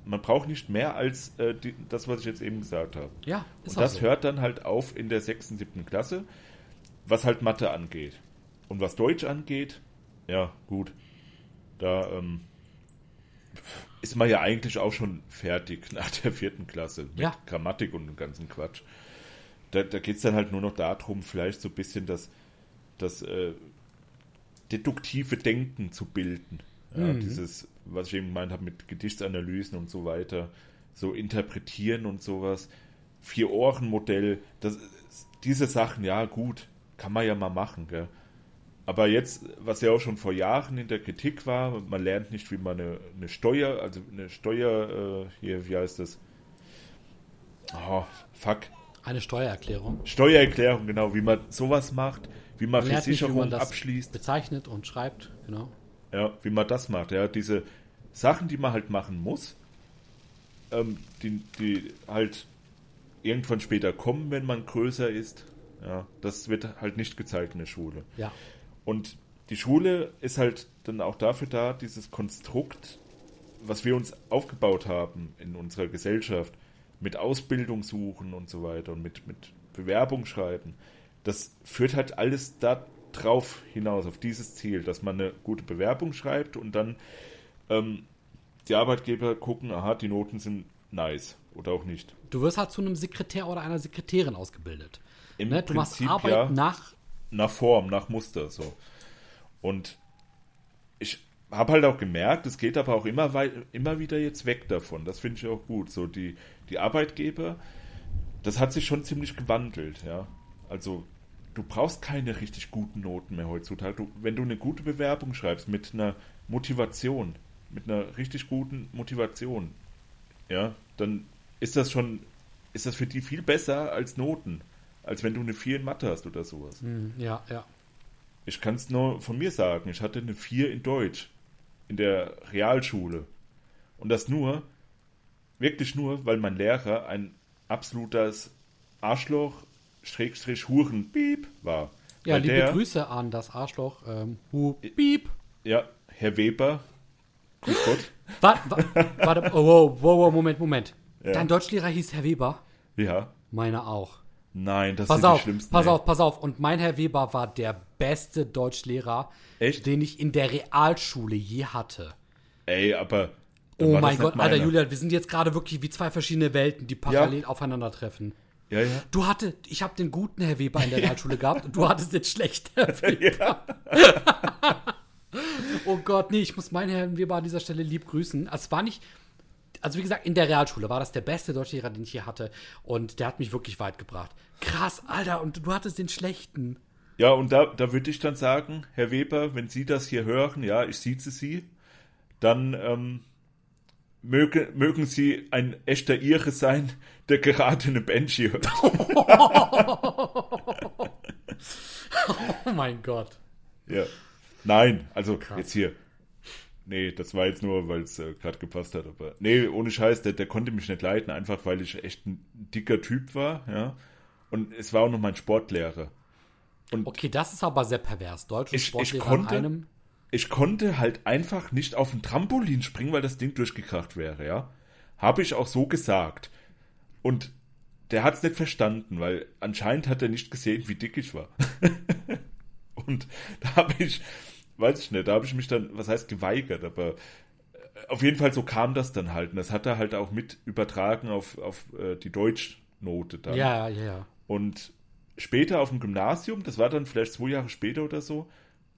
Man braucht nicht mehr als äh, die, das, was ich jetzt eben gesagt habe. Ja, ist Und das so. hört dann halt auf in der sechsten, siebten Klasse, was halt Mathe angeht. Und was Deutsch angeht, ja, gut. Da ähm, ist man ja eigentlich auch schon fertig nach der vierten Klasse mit Ja. Grammatik und dem ganzen Quatsch. Da, da geht es dann halt nur noch darum, vielleicht so ein bisschen das, das äh, deduktive Denken zu bilden. Ja, Mhm. Dieses, was ich eben gemeint habe mit Gedichtsanalysen und so weiter, so interpretieren und sowas. Vier-Ohren-Modell, diese Sachen, ja gut, kann man ja mal machen, gell. Aber jetzt, was ja auch schon vor Jahren in der Kritik war, man lernt nicht, wie man eine, eine Steuer, also eine Steuer, äh, hier, wie heißt das? Oh, fuck. Eine Steuererklärung. Steuererklärung, genau, wie man sowas macht, wie man Man Versicherungen abschließt. bezeichnet und schreibt, genau. Ja, wie man das macht. Ja, diese Sachen, die man halt machen muss, ähm, die, die halt irgendwann später kommen, wenn man größer ist. Ja, das wird halt nicht gezeigt in der Schule. Ja. Und die Schule ist halt dann auch dafür da, dieses Konstrukt, was wir uns aufgebaut haben in unserer Gesellschaft, mit Ausbildung suchen und so weiter und mit, mit Bewerbung schreiben, das führt halt alles da drauf hinaus, auf dieses Ziel, dass man eine gute Bewerbung schreibt und dann ähm, die Arbeitgeber gucken, aha, die Noten sind nice oder auch nicht. Du wirst halt zu einem Sekretär oder einer Sekretärin ausgebildet. Im Ne? Du machst Prinzip, Arbeit ja. nach. nach Form, nach Muster so. Und habe halt auch gemerkt, es geht aber auch immer wei immer wieder jetzt weg davon. Das finde ich auch gut. So die die Arbeitgeber, das hat sich schon ziemlich gewandelt, ja. Also du brauchst keine richtig guten Noten mehr heutzutage. Du, wenn du eine gute Bewerbung schreibst mit einer Motivation, mit einer richtig guten Motivation, ja, dann ist das schon, ist das für die viel besser als Noten, als wenn du eine 4 in Mathe hast oder sowas. Hm, ja, ja. Ich kann es nur von mir sagen. Ich hatte eine 4 in Deutsch in der Realschule. Und das nur, wirklich nur, weil mein Lehrer ein absolutes Arschloch, Schrägstrich, Huren, Piep war. Ja, weil liebe der, Grüße an das Arschloch. Ähm, hu, piep. Ja, Herr Weber, grüß Gott. Wa- wa- Warte, oh, wow, wow, wow, Moment, Moment. Ja. Dein Deutschlehrer hieß Herr Weber? Ja, Meiner auch. Nein, das Pass sind die auf, schlimmsten. pass ey. auf, pass auf. Und mein Herr Weber war der beste Deutschlehrer, Echt? den ich in der Realschule je hatte. Ey, aber. Oh mein Gott, Alter. Julian, wir sind jetzt gerade wirklich wie zwei verschiedene Welten, die parallel aufeinandertreffen. Ja, ja. Du hatte, ich habe den guten Herr Weber in der Realschule gehabt und du hattest den schlechten Herr Weber. oh Gott, nee, ich muss meinen Herrn Weber an dieser Stelle lieb grüßen. Es war nicht, also wie gesagt, in der Realschule war das der beste Deutschlehrer, den ich hier hatte und der hat mich wirklich weit gebracht. Krass, Alter, und du hattest den schlechten. Ja, und da, da würde ich dann sagen, Herr Weber, wenn Sie das hier hören, ja, ich sieze Sie, dann ähm, möge, mögen Sie ein echter Ire sein, der gerade eine Banshee hört. Oh mein Gott. ja. Nein, also jetzt hier. Nee, das war jetzt nur, weil es äh, gerade gepasst hat. Aber nee, ohne Scheiß, der, der konnte mich nicht leiten, einfach weil ich echt ein dicker Typ war, ja. Und es war auch noch mein Sportlehrer. Okay, das ist aber sehr pervers. Deutsche Ich- ich Sportlehrer konnte- in einem. ich konnte halt einfach nicht auf ein Trampolin springen, weil das Ding durchgekracht wäre, ja. Habe ich auch so gesagt. Und der hat es nicht verstanden, weil anscheinend hat er nicht gesehen, wie dick ich war. und da habe ich, weiß ich nicht, da habe ich mich dann, was heißt geweigert, aber äh, auf jeden Fall so kam das dann halt. Und das hat er halt auch mit übertragen auf, auf äh, die Deutschnote dann. Ja, ja, ja. Und später auf dem Gymnasium, das war dann vielleicht zwei Jahre später oder so,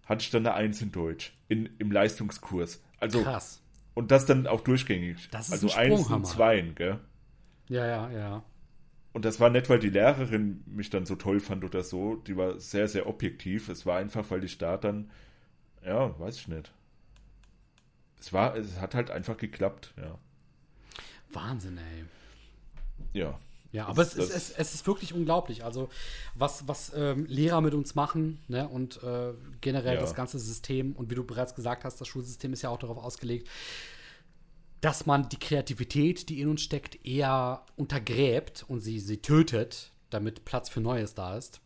hatte ich dann eine Eins in Deutsch in, im Leistungskurs. Also, Krass. Und das dann auch durchgängig. Das ist also ein Eins und Zweien, gell? Ja, ja, ja. Und das war nicht, weil die Lehrerin mich dann so toll fand oder so. Die war sehr, sehr objektiv. Es war einfach, weil ich da dann, ja, weiß ich nicht. Es war, es hat halt einfach geklappt, ja. Wahnsinn, ey. Ja. Ja, aber es, ist, es, es ist wirklich unglaublich. Also, was, was ähm, Lehrer mit uns machen ne? und äh, generell Ja. das ganze System. Und wie du bereits gesagt hast, das Schulsystem ist ja auch darauf ausgelegt, dass man die Kreativität, die in uns steckt, eher untergräbt und sie, sie tötet, damit Platz für Neues da ist.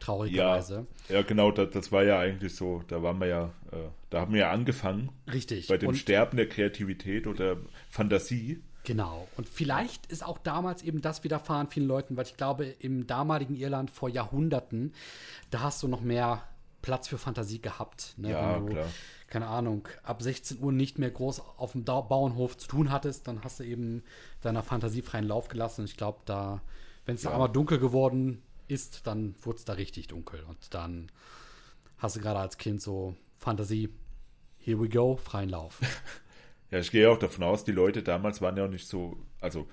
Ja, Traurigerweise. ja, genau, das, das war ja eigentlich so. Da waren wir ja, äh, da haben wir ja angefangen Richtig. bei dem und, Sterben der Kreativität oder Fantasie. Genau. Und vielleicht ist auch damals eben das widerfahren vielen Leuten, weil ich glaube, im damaligen Irland vor Jahrhunderten, da hast du noch mehr Platz für Fantasie gehabt. Ne? Ja, Wenn du, klar. keine Ahnung, ab 16 Uhr nicht mehr groß auf dem Bauernhof zu tun hattest, dann hast du eben deiner Fantasie freien Lauf gelassen. Und ich glaube, da, wenn es da Ja. einmal dunkel geworden ist, dann wurde es da richtig dunkel. Und dann hast du gerade als Kind so Fantasie, here we go, freien Lauf. Ja, ich gehe auch davon aus, die Leute damals waren ja auch nicht so, also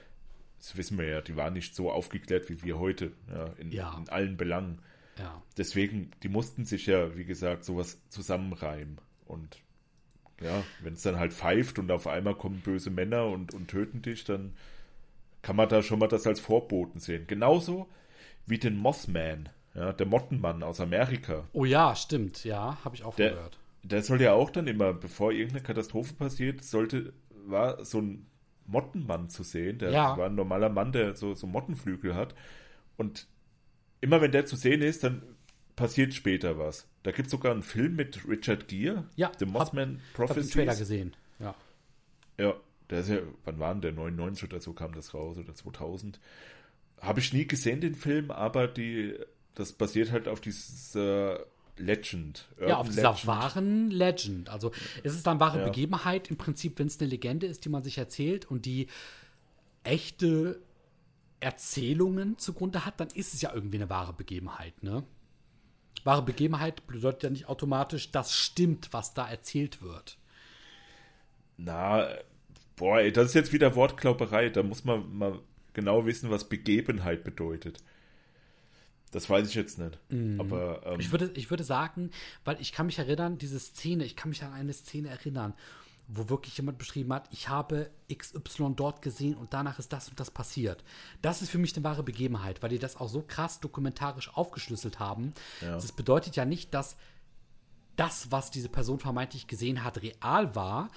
das wissen wir ja, die waren nicht so aufgeklärt wie wir heute, ja, in, Ja. in allen Belangen. ja. Deswegen, die mussten sich ja, wie gesagt, sowas zusammenreimen. Und ja, wenn es dann halt pfeift und auf einmal kommen böse Männer und, und töten dich, dann kann man da schon mal das als Vorboten sehen. Genauso wie den Mothman, ja, der Mottenmann aus Amerika. Oh ja, stimmt, ja, habe ich auch Der, gehört. der soll ja auch dann immer, bevor irgendeine Katastrophe passiert, sollte, war so ein Mottenmann zu sehen. Der Ja. war ein normaler Mann, der so, so Mottenflügel hat. Und immer wenn der zu sehen ist, dann passiert später was. Da gibt es sogar einen Film mit Richard Gere, Ja, The Mothman Ich habe den Prophecies. Trailer gesehen. Ja. Ja, der ist ja, wann war denn der? 99 oder so kam das raus oder 2000. Habe ich nie gesehen, den Film, aber die, das basiert halt auf dieser Legend. Ja, Urban auf dieser Legend. wahren Legend. Also es ist dann wahre Ja. Begebenheit im Prinzip, wenn es eine Legende ist, die man sich erzählt und die echte Erzählungen zugrunde hat, dann ist es ja irgendwie eine wahre Begebenheit, ne? Wahre Begebenheit bedeutet ja nicht automatisch, das stimmt, was da erzählt wird. Na, boah, ey, das ist jetzt wieder Wortklauberei. Da muss man mal genau wissen, was Begebenheit bedeutet. Das weiß ich jetzt nicht. Aber ähm, Ich würde, ich würde sagen, weil ich kann mich erinnern, diese Szene, ich kann mich an eine Szene erinnern, wo wirklich jemand beschrieben hat, ich habe XY dort gesehen und danach ist das und das passiert. Das ist für mich eine wahre Begebenheit, weil die das auch so krass dokumentarisch aufgeschlüsselt haben. Das bedeutet ja nicht, dass das, was diese Person vermeintlich gesehen hat, real war,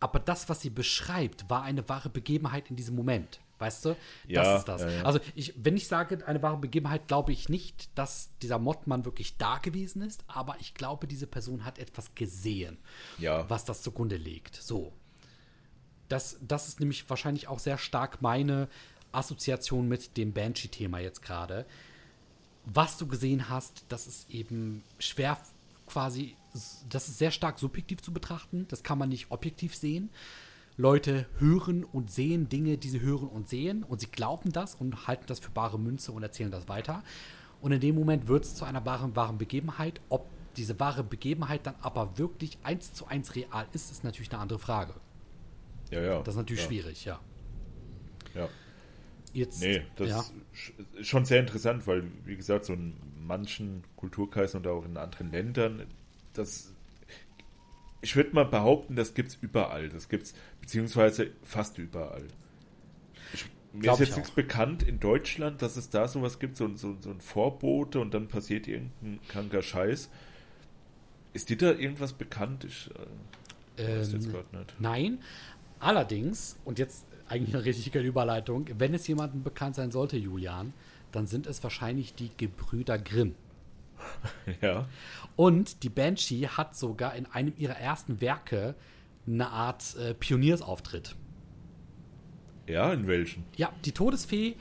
aber das, was sie beschreibt, war eine wahre Begebenheit in diesem Moment. Weißt du? Ja, das ist das. ja, ja. Also, ich, wenn ich sage, eine wahre Begebenheit, glaube ich nicht, dass dieser Mottmann wirklich da gewesen ist, aber ich glaube, diese Person hat etwas gesehen, was das zugrunde legt. So. Das, das ist nämlich wahrscheinlich auch sehr stark meine Assoziation mit dem Banshee-Thema jetzt gerade. Was du gesehen hast, das ist eben schwer quasi, das ist sehr stark subjektiv zu betrachten. Das kann man nicht objektiv sehen. Leute hören und sehen Dinge, die sie hören und sehen und sie glauben das und halten das für bare Münze und erzählen das weiter. Und in dem Moment wird es zu einer wahren, wahren Begebenheit. Ob diese wahre Begebenheit dann aber wirklich eins zu eins real ist, ist natürlich eine andere Frage. ja, ja. Das ist natürlich ja, schwierig, ja. Ja. Jetzt, Nee, das ja. ist sch- schon sehr interessant, weil, wie gesagt, so in manchen Kulturkreisen und auch in anderen Ländern, das. Ich würde mal behaupten, das gibt's überall. Das gibt's beziehungsweise fast überall. Ich, mir ist jetzt auch. nichts bekannt in Deutschland, dass es da sowas gibt, so, so, so ein Vorbote und dann passiert irgendein kranker Scheiß. Ist dir da irgendwas bekannt? Ich äh, weiß jetzt Ähm, gerade nicht. Nein, allerdings, und jetzt eigentlich eine richtige Überleitung, wenn es jemandem bekannt sein sollte, Julian, dann sind es wahrscheinlich die Gebrüder Grimm. Ja. Und die Banshee hat sogar in einem ihrer ersten Werke eine Art äh, Pioniersauftritt. Ja, in welchen? Ja, die Todesfee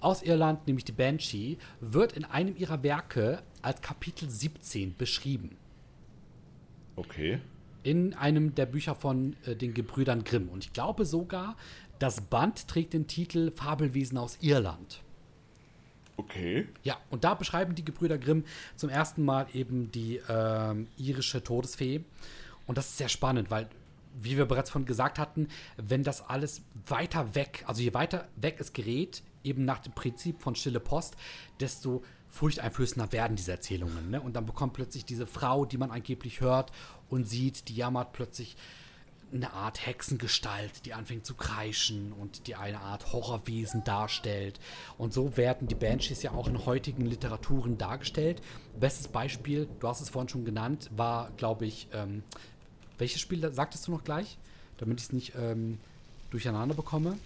aus Irland, nämlich die Banshee, wird in einem ihrer Werke als Kapitel 17 beschrieben. Okay. In einem der Bücher von äh, den Gebrüdern Grimm. Und ich glaube sogar, das Band trägt den Titel Fabelwesen aus Irland. Okay. Ja, und da beschreiben die Gebrüder Grimm zum ersten Mal eben die ähm, irische Todesfee. Und das ist sehr spannend, weil, wie wir bereits von gesagt hatten, wenn das alles weiter weg, also je weiter weg es gerät, eben nach dem Prinzip von Stille Post, desto furchteinflößender werden diese Erzählungen. Ne? Und dann bekommt plötzlich diese Frau, die man angeblich hört und sieht, die jammert plötzlich eine Art Hexengestalt, die anfängt zu kreischen und die eine Art Horrorwesen darstellt. Und so werden die Banshees ja auch in heutigen Literaturen dargestellt. Bestes Beispiel, du hast es vorhin schon genannt, war, glaube ich, ähm, welches Spiel sagtest du noch gleich? Damit ich es nicht ähm, durcheinander bekomme.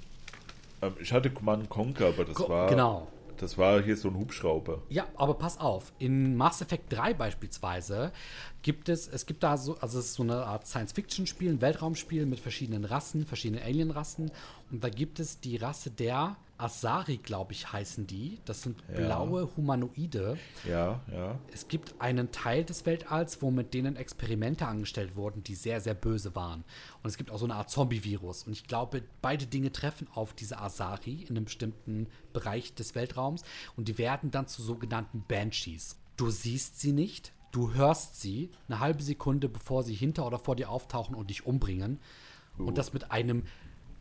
Ähm, ich hatte Command Conquer, aber das Ko war. genau. Das war hier so ein Hubschrauber. Ja, aber pass auf, in Mass Effect 3 beispielsweise gibt es, es gibt da so, also es ist so eine Art Science-Fiction-Spiel, ein Weltraumspiel mit verschiedenen Rassen, verschiedenen Alien-Rassen. Und da gibt es die Rasse der Asari, glaube ich, heißen die. Das sind Ja. blaue Humanoide. Ja, ja. Es gibt einen Teil des Weltalls, wo mit denen Experimente angestellt wurden, die sehr, sehr böse waren. Und es gibt auch so eine Art Zombie-Virus. Und ich glaube, beide Dinge treffen auf diese Asari in einem bestimmten Bereich des Weltraums. Und die werden dann zu sogenannten Banshees. Du siehst sie nicht, du hörst sie eine halbe Sekunde, bevor sie hinter oder vor dir auftauchen und dich umbringen. Und das mit einem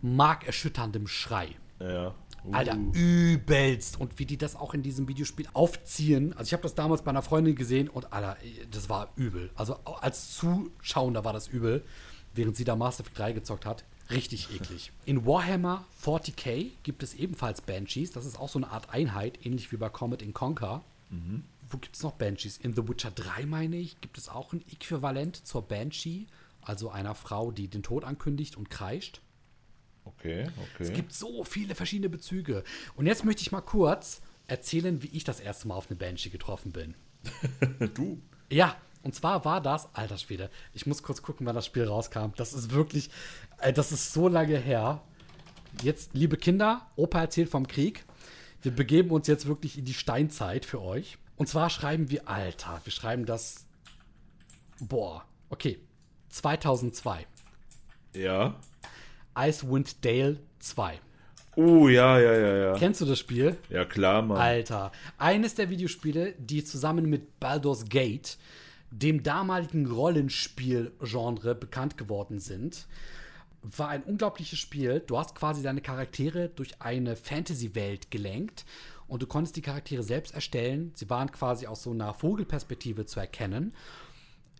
markerschütternden Schrei. Ja. Uh. Alter, übelst. Und wie die das auch in diesem Videospiel aufziehen. Also ich habe das damals bei einer Freundin gesehen und Alter, das war übel. Also als Zuschauender war das übel, während sie da Master Effect 3 gezockt hat. Richtig eklig. In Warhammer 40k gibt es ebenfalls Banshees. Das ist auch so eine Art Einheit, ähnlich wie bei Comet in Conquer. Wo gibt es noch Banshees? In The Witcher 3, meine ich, gibt es auch ein Äquivalent zur Banshee. Also einer Frau, die den Tod ankündigt und kreischt. Okay, Es okay. gibt so viele verschiedene Bezüge. Und jetzt möchte ich mal kurz erzählen, wie ich das erste Mal auf eine Banshee getroffen bin. du. Ja, und zwar war das, alter Schwede, ich muss kurz gucken, wann das Spiel rauskam. Das ist wirklich, äh, das ist so lange her. Jetzt, liebe Kinder, Opa erzählt vom Krieg. Wir begeben uns jetzt wirklich in die Steinzeit für euch. Und zwar schreiben wir, Alter, wir schreiben das, boah, okay, 2002. Ja. Icewind Dale 2. Oh, ja, ja, ja, ja. Kennst du das Spiel? Ja, klar, Mann. Alter, eines der Videospiele, die zusammen mit Baldur's Gate, dem damaligen Rollenspiel-Genre, bekannt geworden sind, war ein unglaubliches Spiel. Du hast quasi deine Charaktere durch eine Fantasy-Welt gelenkt und du konntest die Charaktere selbst erstellen. Sie waren quasi aus so einer Vogelperspektive zu erkennen.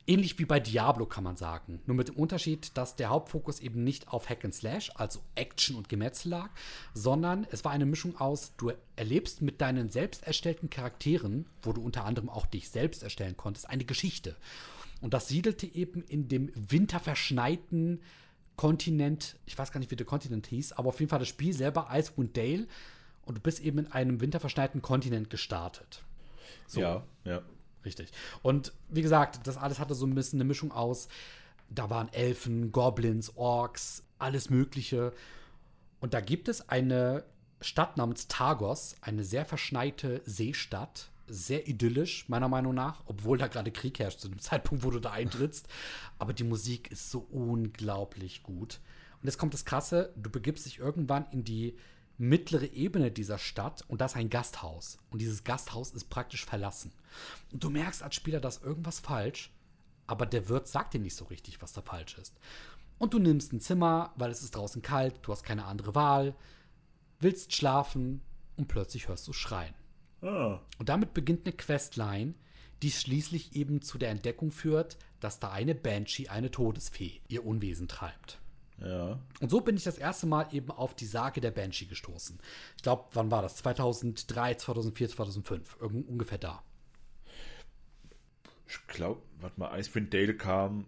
Ähnlich wie bei Diablo kann man sagen. Nur mit dem Unterschied, dass der Hauptfokus eben nicht auf Hack and Slash, also Action und Gemetzel lag, sondern es war eine Mischung aus, du erlebst mit deinen selbst erstellten Charakteren, wo du unter anderem auch dich selbst erstellen konntest, eine Geschichte. Und das siedelte eben in dem winterverschneiten Kontinent, ich weiß gar nicht, wie der Kontinent hieß, aber auf jeden Fall das Spiel selber, Icewind Dale. Und du bist eben in einem winterverschneiten Kontinent gestartet. So. Ja, ja. Richtig. Und wie gesagt, das alles hatte so ein bisschen eine Mischung aus, da waren Elfen, Goblins, Orks, alles Mögliche. Und da gibt es eine Stadt namens Tagos, eine sehr verschneite Seestadt, sehr idyllisch, meiner Meinung nach, obwohl da gerade Krieg herrscht zu dem Zeitpunkt, wo du da eintrittst. Aber die Musik ist so unglaublich gut. Und jetzt kommt das Krasse, du begibst dich irgendwann in die mittlere Ebene dieser Stadt und da ist ein Gasthaus. Und dieses Gasthaus ist praktisch verlassen. Und du merkst als Spieler, dass irgendwas falsch, aber der Wirt sagt dir nicht so richtig, was da falsch ist. Und du nimmst ein Zimmer, weil es ist draußen kalt, du hast keine andere Wahl, willst schlafen und plötzlich hörst du schreien. Ah. Und damit beginnt eine Questline, die schließlich eben zu der Entdeckung führt, dass da eine Banshee, eine Todesfee, ihr Unwesen treibt. Ja. Und so bin ich das erste Mal eben auf die Sage der Banshee gestoßen. Ich glaube, wann war das? 2003, 2004, 2005. Irgend, ungefähr da. Ich glaube, warte mal, Icewind Dale kam,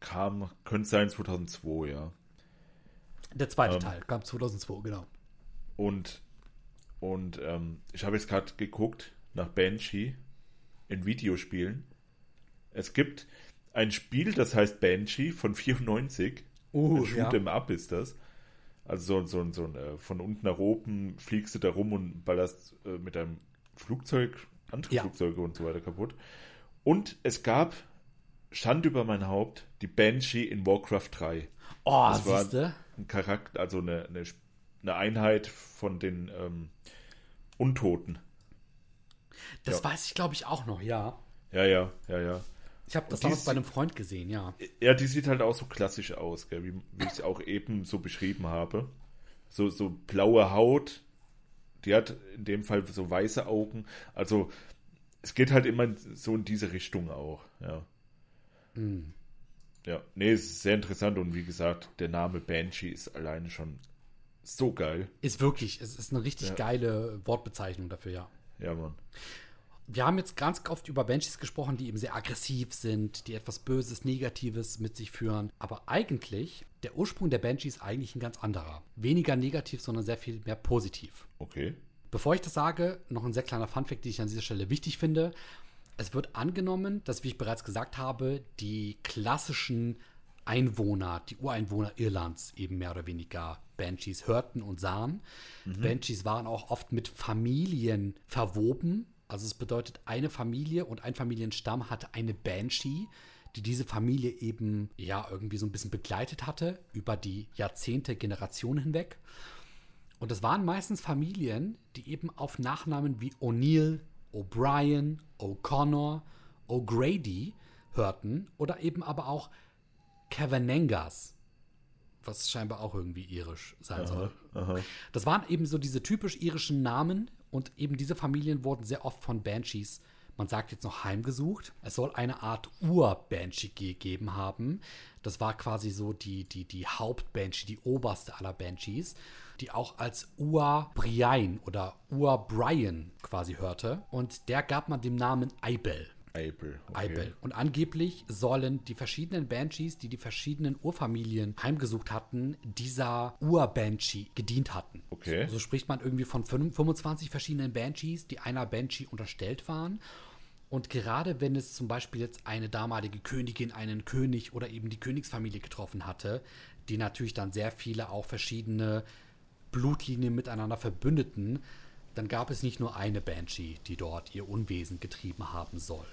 kam, könnte sein 2002, ja. Der zweite Ähm. Teil kam 2002, genau. Und, und ähm, ich habe jetzt gerade geguckt nach Banshee in Videospielen. Es gibt ein Spiel, das heißt Banshee von 94. Uh, ein Shoot'em Up ist das. Also so, so, so ein, äh, von unten nach oben fliegst du da rum und ballerst äh, mit deinem Flugzeug andere Ja. Flugzeuge und so weiter kaputt. Und es gab, Schand über mein Haupt, die Banshee in Warcraft 3. Oh, Das war siehste? ein Charakter, also eine, eine, eine Einheit von den ähm, Untoten. Das Ja. weiß ich, glaube ich, auch noch, ja. Ja, ja, ja, ja. Ich habe das damals bei einem Freund gesehen, ja. Ja, die sieht halt auch so klassisch aus, gell, wie, wie ich es auch eben so beschrieben habe. So, so blaue Haut. Die hat in dem Fall so weiße Augen. Also es geht halt immer so in diese Richtung auch, ja. Ja, nee, es ist sehr interessant und wie gesagt, der Name Banshee ist alleine schon so geil. Ist wirklich, es ist eine richtig Ja. geile Wortbezeichnung dafür, ja. Ja, Mann. Wir haben jetzt ganz oft über Banshees gesprochen, die eben sehr aggressiv sind, die etwas Böses, Negatives mit sich führen. Aber eigentlich, der Ursprung der Banshees ist eigentlich ein ganz anderer. Weniger negativ, sondern sehr viel mehr positiv. Okay. Bevor ich das sage, noch ein sehr kleiner Funfact, den ich an dieser Stelle wichtig finde. Es wird angenommen, dass, wie ich bereits gesagt habe, die klassischen Einwohner, die Ureinwohner Irlands eben mehr oder weniger Banshees hörten und sahen. Banshees waren auch oft mit Familien verwoben. Also es bedeutet, eine Familie und ein Familienstamm hatte eine Banshee, die diese Familie eben ja irgendwie so ein bisschen begleitet hatte über die Jahrzehnte, Generationen hinweg. Und das waren meistens Familien, die eben auf Nachnamen wie O'Neill, O'Brien, O'Connor, O'Grady hörten oder eben aber auch Cavanengas, was scheinbar auch irgendwie irisch sein soll. Das waren eben so diese typisch irischen Namen und eben diese Familien wurden sehr oft von Banshees, man sagt jetzt noch heimgesucht. Es soll eine Art Ur-Banshee gegeben haben. Das war quasi so die, die, die Haupt-Banshee, die oberste aller Banshees, die auch als Ur-Brian oder Ur-Brian quasi hörte. Und der gab man dem Namen Eibel. Eibel. Okay. Eibel. Und angeblich sollen die verschiedenen Banshees, die die verschiedenen Urfamilien heimgesucht hatten, dieser Ur-Banshee gedient hatten. Okay. So spricht man irgendwie von 25 verschiedenen Banshees, die einer Banshee unterstellt waren. Und gerade wenn es zum Beispiel jetzt eine damalige Königin, einen König oder eben die Königsfamilie getroffen hatte, die natürlich dann sehr viele auch verschiedene Blutlinien miteinander verbündeten, dann gab es nicht nur eine Banshee, die dort ihr Unwesen getrieben haben soll.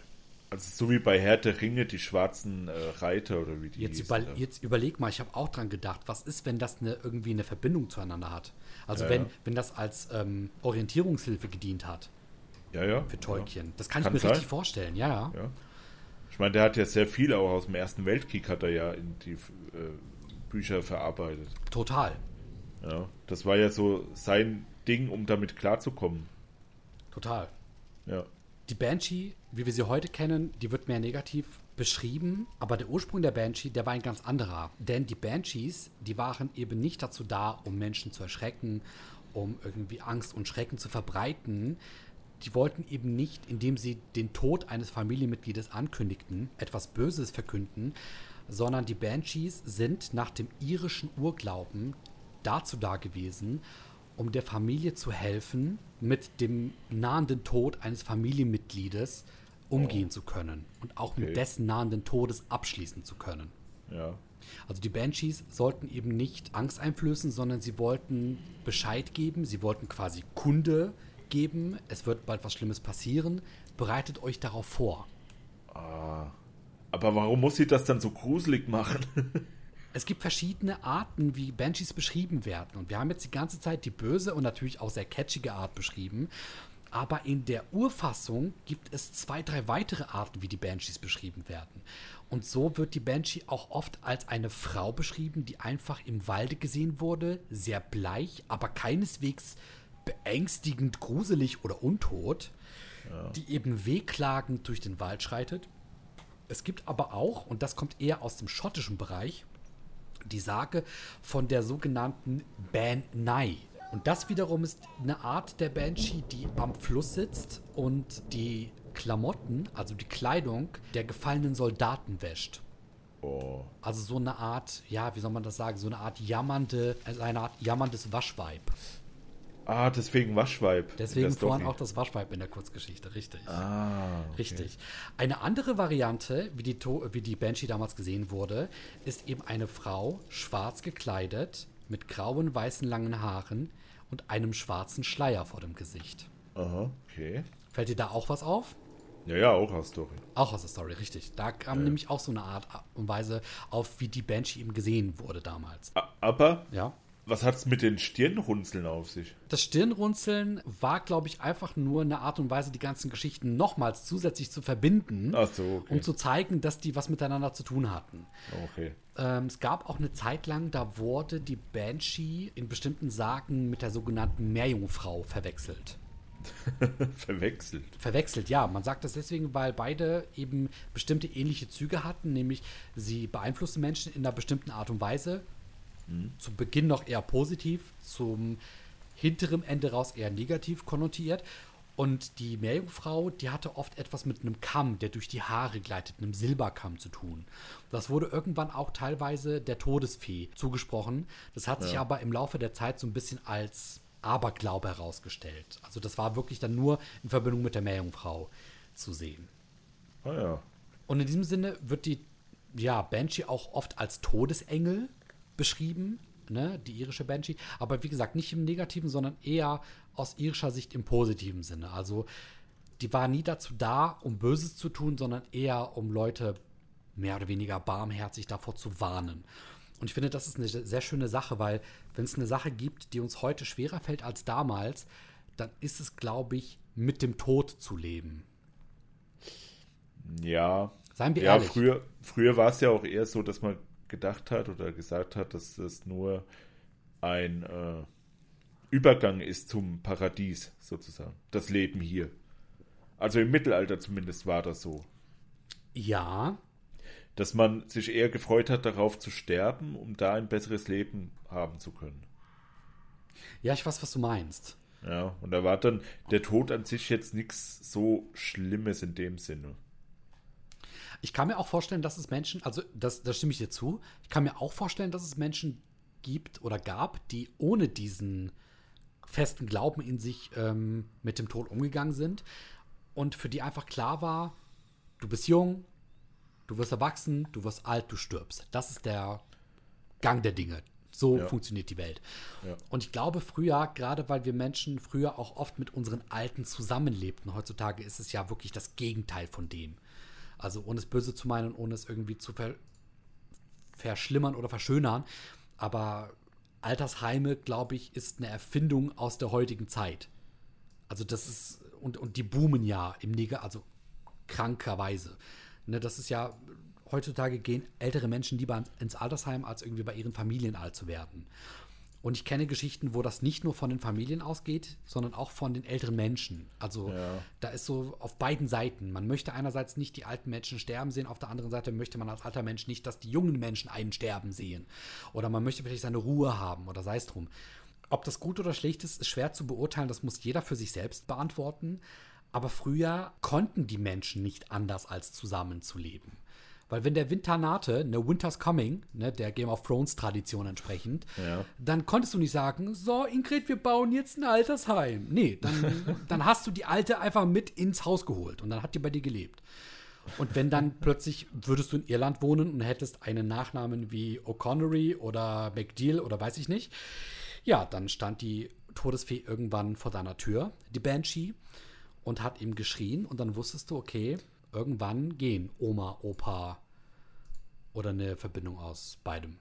Also so wie bei Herr der Ringe, die schwarzen äh, Reiter oder wie die Jetzt, über, ja. jetzt überleg mal, ich habe auch dran gedacht, was ist, wenn das eine, irgendwie eine Verbindung zueinander hat? Also Ja, wenn, ja. wenn das als ähm, Orientierungshilfe gedient hat Ja, ja. für Tolkien. Das kann, Kann ich mir sein. richtig vorstellen, ja, ja. Ja. Ich meine, der hat ja sehr viel auch aus dem Ersten Weltkrieg hat er ja in die äh, Bücher verarbeitet. Total. Ja. Das war ja so sein Ding, um damit klarzukommen. Total. Ja. Die Banshee, wie wir sie heute kennen, die wird mehr negativ beschrieben, aber der Ursprung der Banshee, der war ein ganz anderer. Denn die Banshees, die waren eben nicht dazu da, um Menschen zu erschrecken, um irgendwie Angst und Schrecken zu verbreiten. Die wollten eben nicht, indem sie den Tod eines Familienmitgliedes ankündigten, etwas Böses verkünden, sondern die Banshees sind nach dem irischen Urglauben dazu da gewesen, um der Familie zu helfen, mit dem nahenden Tod eines Familienmitgliedes umgehen zu können und auch Okay. mit dessen nahenden Todes abschließen zu können. Ja. Also die Banshees sollten eben nicht Angst einflößen, sondern sie wollten Bescheid geben, sie wollten quasi Kunde geben, es wird bald was Schlimmes passieren, bereitet euch darauf vor. Aber warum muss sie das dann so gruselig machen? Es gibt verschiedene Arten, wie Banshees beschrieben werden. Und wir haben jetzt die ganze Zeit die böse und natürlich auch sehr catchige Art beschrieben. Aber in der Urfassung gibt es zwei, drei weitere Arten, wie die Banshees beschrieben werden. Und so wird die Banshee auch oft als eine Frau beschrieben, die einfach im Walde gesehen wurde, sehr bleich, aber keineswegs beängstigend, gruselig oder untot, die eben wehklagend durch den Wald schreitet. Es gibt aber auch, und das kommt eher aus dem schottischen Bereich, die Sage von der sogenannten Ban Nye. Und das wiederum ist eine Art der Banshee, die am Fluss sitzt und die Klamotten, also die Kleidung der gefallenen Soldaten wäscht. Oh. Also so eine Art, ja, wie soll man das sagen, so eine Art jammernde, also eine Art jammerndes Waschweib. Ah, deswegen Waschweib. Deswegen vorhin auch das Waschweib in der Kurzgeschichte, richtig. Ah, okay. Richtig. Eine andere Variante, wie die, To- wie die Banshee damals gesehen wurde, ist eben eine Frau, schwarz gekleidet, mit grauen, weißen, langen Haaren und einem schwarzen Schleier vor dem Gesicht. Aha, okay. Fällt dir da auch was auf? Ja, ja, auch aus Story. Auch aus der Story, richtig. Da kam nämlich auch so eine Art und Weise auf, wie die Banshee eben gesehen wurde damals. Aber Ja. Was hat's mit den Stirnrunzeln auf sich? Das Stirnrunzeln war, glaube ich, einfach nur eine Art und Weise, die ganzen Geschichten nochmals zusätzlich zu verbinden, Ach so, okay. um zu zeigen, dass die was miteinander zu tun hatten. Okay. Ähm, es gab auch eine Zeit lang, da wurde die Banshee in bestimmten Sagen mit der sogenannten Meerjungfrau verwechselt. Verwechselt. Verwechselt, ja. Man sagt das deswegen, weil beide eben bestimmte ähnliche Züge hatten, nämlich sie beeinflussen Menschen in einer bestimmten Art und Weise. Zu Beginn noch eher positiv, zum hinteren Ende raus eher negativ konnotiert. Und die Meerjungfrau, die hatte oft etwas mit einem Kamm, der durch die Haare gleitet, einem Silberkamm zu tun. Das wurde irgendwann auch teilweise der Todesfee zugesprochen. Das hat sich aber im Laufe der Zeit so ein bisschen als Aberglaube herausgestellt. Also das war wirklich dann nur in Verbindung mit der Meerjungfrau zu sehen. Ah ja. Und in diesem Sinne wird die ja, Banshee auch oft als Todesengel beschrieben, ne, die irische Banshee. Aber wie gesagt, nicht im negativen, sondern eher aus irischer Sicht im positiven Sinne. Also die war nie dazu da, um Böses zu tun, sondern eher um Leute mehr oder weniger barmherzig davor zu warnen. Und ich finde, das ist eine sehr schöne Sache, weil wenn es eine Sache gibt, die uns heute schwerer fällt als damals, dann ist es, glaube ich, mit dem Tod zu leben. Ja. Seien wir ja, ehrlich. früher, früher war es ja auch eher so, dass man gedacht hat oder gesagt hat, dass es nur ein äh, Übergang ist zum Paradies, sozusagen. Das Leben hier. Also im Mittelalter zumindest war das so. Ja, Dass man sich eher gefreut hat, darauf zu sterben, um da ein besseres Leben haben zu können. ja, ich weiß, was du meinst. Ja, und da war dann der Tod an sich jetzt nichts so Schlimmes in dem Sinne. Ich kann mir auch vorstellen, dass es Menschen, also das, das stimme ich dir zu, ich kann mir auch vorstellen, dass es Menschen gibt oder gab, die ohne diesen festen Glauben in sich ähm, mit dem Tod umgegangen sind und für die einfach klar war, du bist jung, du wirst erwachsen, du wirst alt, du stirbst. Das ist der Gang der Dinge. So Ja. funktioniert die Welt. Ja. Und ich glaube, früher, gerade weil wir Menschen früher auch oft mit unseren Alten zusammenlebten, heutzutage ist es ja wirklich das Gegenteil von dem. Also ohne es böse zu meinen, ohne es irgendwie zu ver verschlimmern oder verschönern. Aber Altersheime, glaube ich, ist eine Erfindung aus der heutigen Zeit. Also das ist, und, und die boomen ja im Neger, also krankerweise. Ne, das ist ja, heutzutage gehen ältere Menschen lieber ins- ins Altersheim, als irgendwie bei ihren Familien alt zu werden. Und ich kenne Geschichten, wo das nicht nur von den Familien ausgeht, sondern auch von den älteren Menschen. Also Ja. da ist so auf beiden Seiten. Man möchte einerseits nicht die alten Menschen sterben sehen, auf der anderen Seite möchte man als alter Mensch nicht, dass die jungen Menschen einen sterben sehen. Oder man möchte vielleicht seine Ruhe haben oder sei es drum. Ob das gut oder schlecht ist, ist schwer zu beurteilen. Das muss jeder für sich selbst beantworten. Aber früher konnten die Menschen nicht anders als zusammenzuleben. Weil wenn der Winter nahte, ne Winter's Coming, ne, der Game of Thrones Tradition entsprechend, Ja. dann konntest du nicht sagen, so Ingrid, wir bauen jetzt ein Altersheim. Nee, dann, dann hast du die Alte einfach mit ins Haus geholt und dann hat die bei dir gelebt. Und wenn dann plötzlich würdest du in Irland wohnen und hättest einen Nachnamen wie O'Connery oder McDeal oder weiß ich nicht, ja, dann stand die Todesfee irgendwann vor deiner Tür, die Banshee, und hat ihm geschrien und dann wusstest du, okay, irgendwann gehen Oma, Opa oder eine Verbindung aus beidem.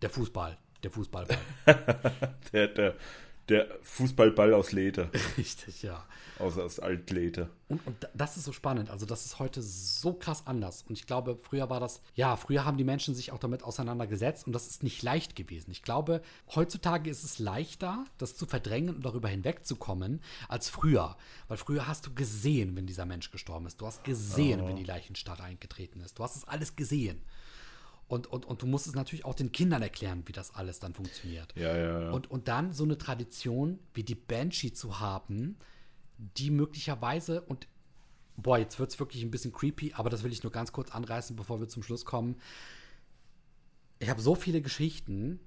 Der Fußball, der Fußballball. Der, der, der Fußballball aus Leder, Richtig, ja. aus, aus Altleder. Und, und das ist so spannend. Also, das ist heute so krass anders. Und ich glaube, früher war das, ja, früher haben die Menschen sich auch damit auseinandergesetzt und das ist nicht leicht gewesen. Ich glaube, heutzutage ist es leichter, das zu verdrängen und darüber hinwegzukommen, als früher. Weil früher hast du gesehen, wenn dieser Mensch gestorben ist. Du hast gesehen, wenn die Leichenstarre eingetreten ist. Du hast es alles gesehen. Und, und, und du musst es natürlich auch den Kindern erklären, wie das alles dann funktioniert. Ja, ja, ja. Und, und dann so eine Tradition wie die Banshee zu haben, die möglicherweise, und boah, jetzt wird es wirklich ein bisschen creepy, aber das will ich nur ganz kurz anreißen, bevor wir zum Schluss kommen. Ich habe so viele Geschichten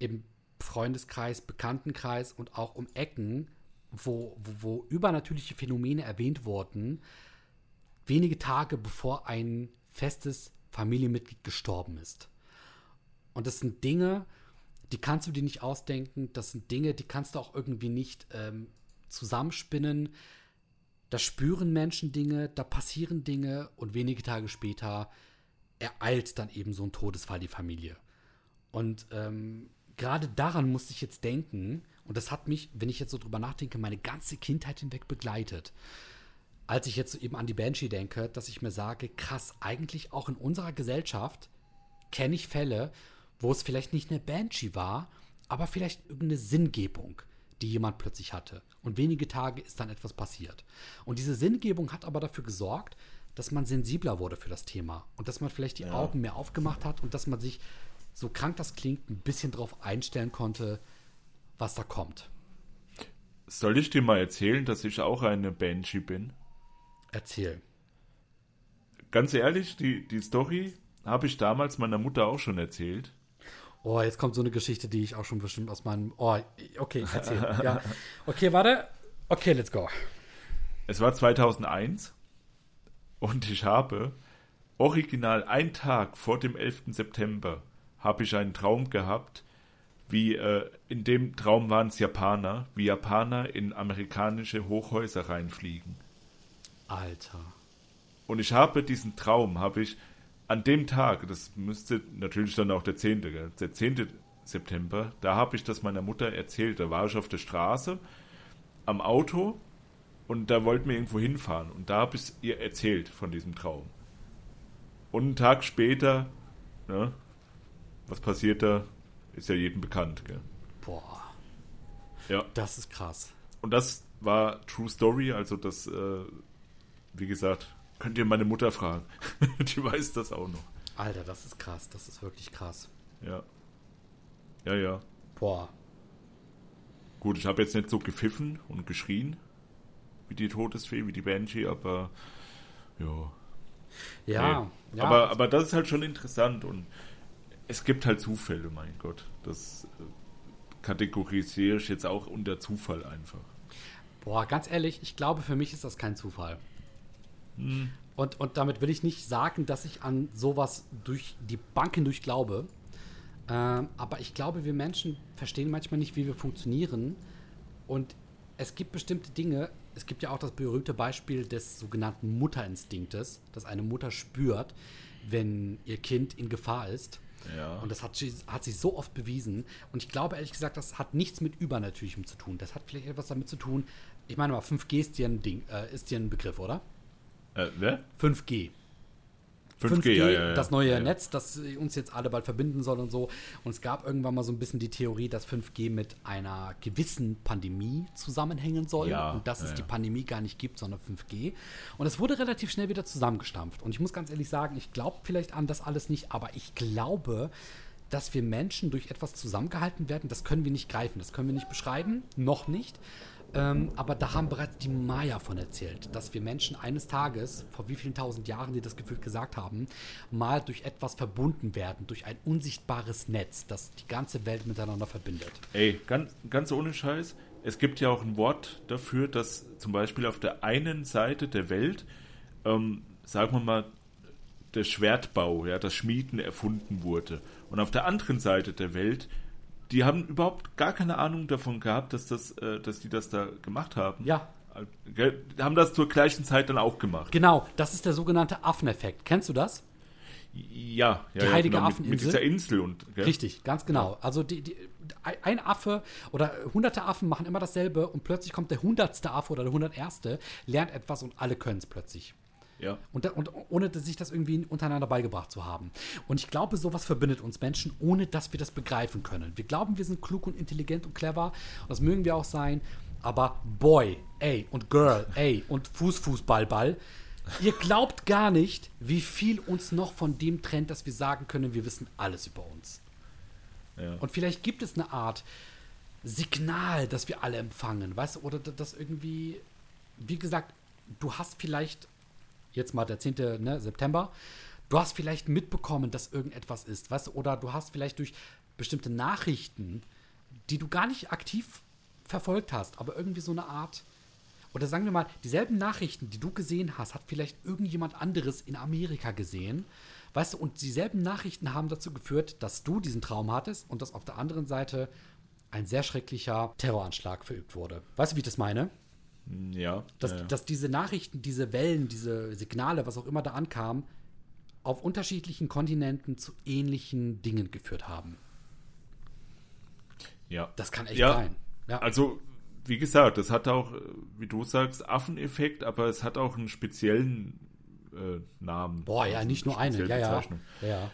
im Freundeskreis, Bekanntenkreis und auch um Ecken, wo, wo, wo übernatürliche Phänomene erwähnt wurden, wenige Tage bevor ein festes Familienmitglied gestorben ist. Und das sind Dinge, die kannst du dir nicht ausdenken. Das sind Dinge, die kannst du auch irgendwie nicht ähm, zusammenspinnen. Da spüren Menschen Dinge, da passieren Dinge und wenige Tage später ereilt dann eben so ein Todesfall die Familie. Und ähm, gerade daran musste ich jetzt denken, und das hat mich, wenn ich jetzt so drüber nachdenke, meine ganze Kindheit hinweg begleitet. Als ich jetzt eben an die Banshee denke, dass ich mir sage, krass, eigentlich auch in unserer Gesellschaft kenne ich Fälle, wo es vielleicht nicht eine Banshee war, aber vielleicht irgendeine Sinngebung, die jemand plötzlich hatte. Und wenige Tage ist dann etwas passiert. Und diese Sinngebung hat aber dafür gesorgt, dass man sensibler wurde für das Thema und dass man vielleicht die ja. Augen mehr aufgemacht hat und dass man sich, so krank das klingt, ein bisschen darauf einstellen konnte, was da kommt. Soll ich dir mal erzählen, dass ich auch eine Banshee bin? Erzähl. Ganz ehrlich, die, die Story habe ich damals meiner Mutter auch schon erzählt. Oh, jetzt kommt so eine Geschichte, die ich auch schon bestimmt aus meinem. Oh, okay, erzähl. ja. Okay, warte. Okay, let's go. Es war 2001 und ich habe original einen Tag vor dem 11. September habe ich einen Traum gehabt, wie äh, in dem Traum waren es Japaner, wie Japaner in amerikanische Hochhäuser reinfliegen. Alter. Und ich habe diesen Traum, habe ich an dem Tag, das müsste natürlich dann auch der 10. der 10. September, da habe ich das meiner Mutter erzählt. Da war ich auf der Straße am Auto und da wollten wir irgendwo hinfahren. Und da habe ich ihr erzählt von diesem Traum. Und einen Tag später, ne, was passiert da, ist ja jedem bekannt. Gell? Boah. Ja. Das ist krass. Und das war True Story, also das, äh, wie gesagt, Könnt ihr meine Mutter fragen. Die weiß das auch noch. Alter, das ist krass. Das ist wirklich krass. Ja. Ja, ja. Boah. Gut, ich habe jetzt nicht so gepfiffen und geschrien wie die Todesfee, wie die Banshee, aber ja. Ja, nee. ja. Aber, aber das ist halt schon interessant und es gibt halt Zufälle, mein Gott. Das äh, kategorisiere ich jetzt auch unter Zufall einfach. Boah, ganz ehrlich, ich glaube, für mich ist das kein Zufall. Und, und damit will ich nicht sagen, dass ich an sowas durch die Banken durch glaube. Ähm, aber ich glaube, wir Menschen verstehen manchmal nicht, wie wir funktionieren. Und es gibt bestimmte Dinge. Es gibt ja auch das berühmte Beispiel des sogenannten Mutterinstinktes, dass eine Mutter spürt, wenn ihr Kind in Gefahr ist. Ja. Und das hat, hat, sich so oft bewiesen. Und ich glaube ehrlich gesagt, das hat nichts mit Übernatürlichem zu tun. Das hat vielleicht etwas damit zu tun. Ich meine mal, 5G ist dir ein Ding, äh, ist dir ein Begriff, oder? Äh, wer? 5G. 5G, 5G ja, ja, ja. das neue Netz, das uns jetzt alle bald verbinden soll und so. Und es gab irgendwann mal so ein bisschen die Theorie, dass 5G mit einer gewissen Pandemie zusammenhängen soll und dass es die Pandemie gar nicht gibt, sondern 5G. Und es wurde relativ schnell wieder zusammengestampft. Und ich muss ganz ehrlich sagen, ich glaube vielleicht an das alles nicht, aber ich glaube, dass wir Menschen durch etwas zusammengehalten werden, das können wir nicht greifen, das können wir nicht beschreiben, noch nicht. Ähm, aber da haben bereits die Maya von erzählt, dass wir Menschen eines Tages, vor wie vielen tausend Jahren die das gefühlt gesagt haben, mal durch etwas verbunden werden, durch ein unsichtbares Netz, das die ganze Welt miteinander verbindet. Ey, ganz, ganz ohne Scheiß, es gibt ja auch ein Wort dafür, dass zum Beispiel auf der einen Seite der Welt, ähm, sagen wir mal, der Schwertbau, ja, das Schmieden erfunden wurde. Und auf der anderen Seite der Welt die haben überhaupt gar keine Ahnung davon gehabt, dass, das, äh, dass die das da gemacht haben. Ja. Gell? Haben das zur gleichen Zeit dann auch gemacht. Genau, das ist der sogenannte Affeneffekt. Kennst du das? Ja, ja, die heilige genau, Affeninsel. Mit, dieser Insel und. Gell? Richtig, ganz genau. Also die, die, ein Affe oder hunderte Affen machen immer dasselbe und plötzlich kommt der hundertste Affe oder der hunderterste, lernt etwas und alle können es plötzlich. Ja. Und, und ohne sich das irgendwie untereinander beigebracht zu haben. Und ich glaube, sowas verbindet uns Menschen, ohne dass wir das begreifen können. Wir glauben, wir sind klug und intelligent und clever. Und das mögen wir auch sein. Aber Boy, ey, und Girl, ey, und Fußfußballball. Ihr glaubt gar nicht, wie viel uns noch von dem trennt, dass wir sagen können, wir wissen alles über uns. Ja. Und vielleicht gibt es eine Art Signal, das wir alle empfangen, weißt du, oder das irgendwie, wie gesagt, du hast vielleicht jetzt mal der 10. Ne, September, du hast vielleicht mitbekommen, dass irgendetwas ist, weißt du, oder du hast vielleicht durch bestimmte Nachrichten, die du gar nicht aktiv verfolgt hast, aber irgendwie so eine Art, oder sagen wir mal, dieselben Nachrichten, die du gesehen hast, hat vielleicht irgendjemand anderes in Amerika gesehen Weißt du, und dieselben Nachrichten haben dazu geführt, dass du diesen Traum hattest und dass auf der anderen Seite ein sehr schrecklicher Terroranschlag verübt wurde. Weißt du, wie ich das meine? Ja. Dass, ja, dass diese Nachrichten, diese Wellen, diese Signale, was auch immer da ankam, auf unterschiedlichen Kontinenten zu ähnlichen Dingen geführt haben. ja. Das kann echt Ja. sein. Ja. Also, wie gesagt, das hat auch, wie du sagst, Affeneffekt, aber es hat auch einen speziellen äh, Namen. Boah, ja, Also nicht nur eine. Ja, ja. Ja.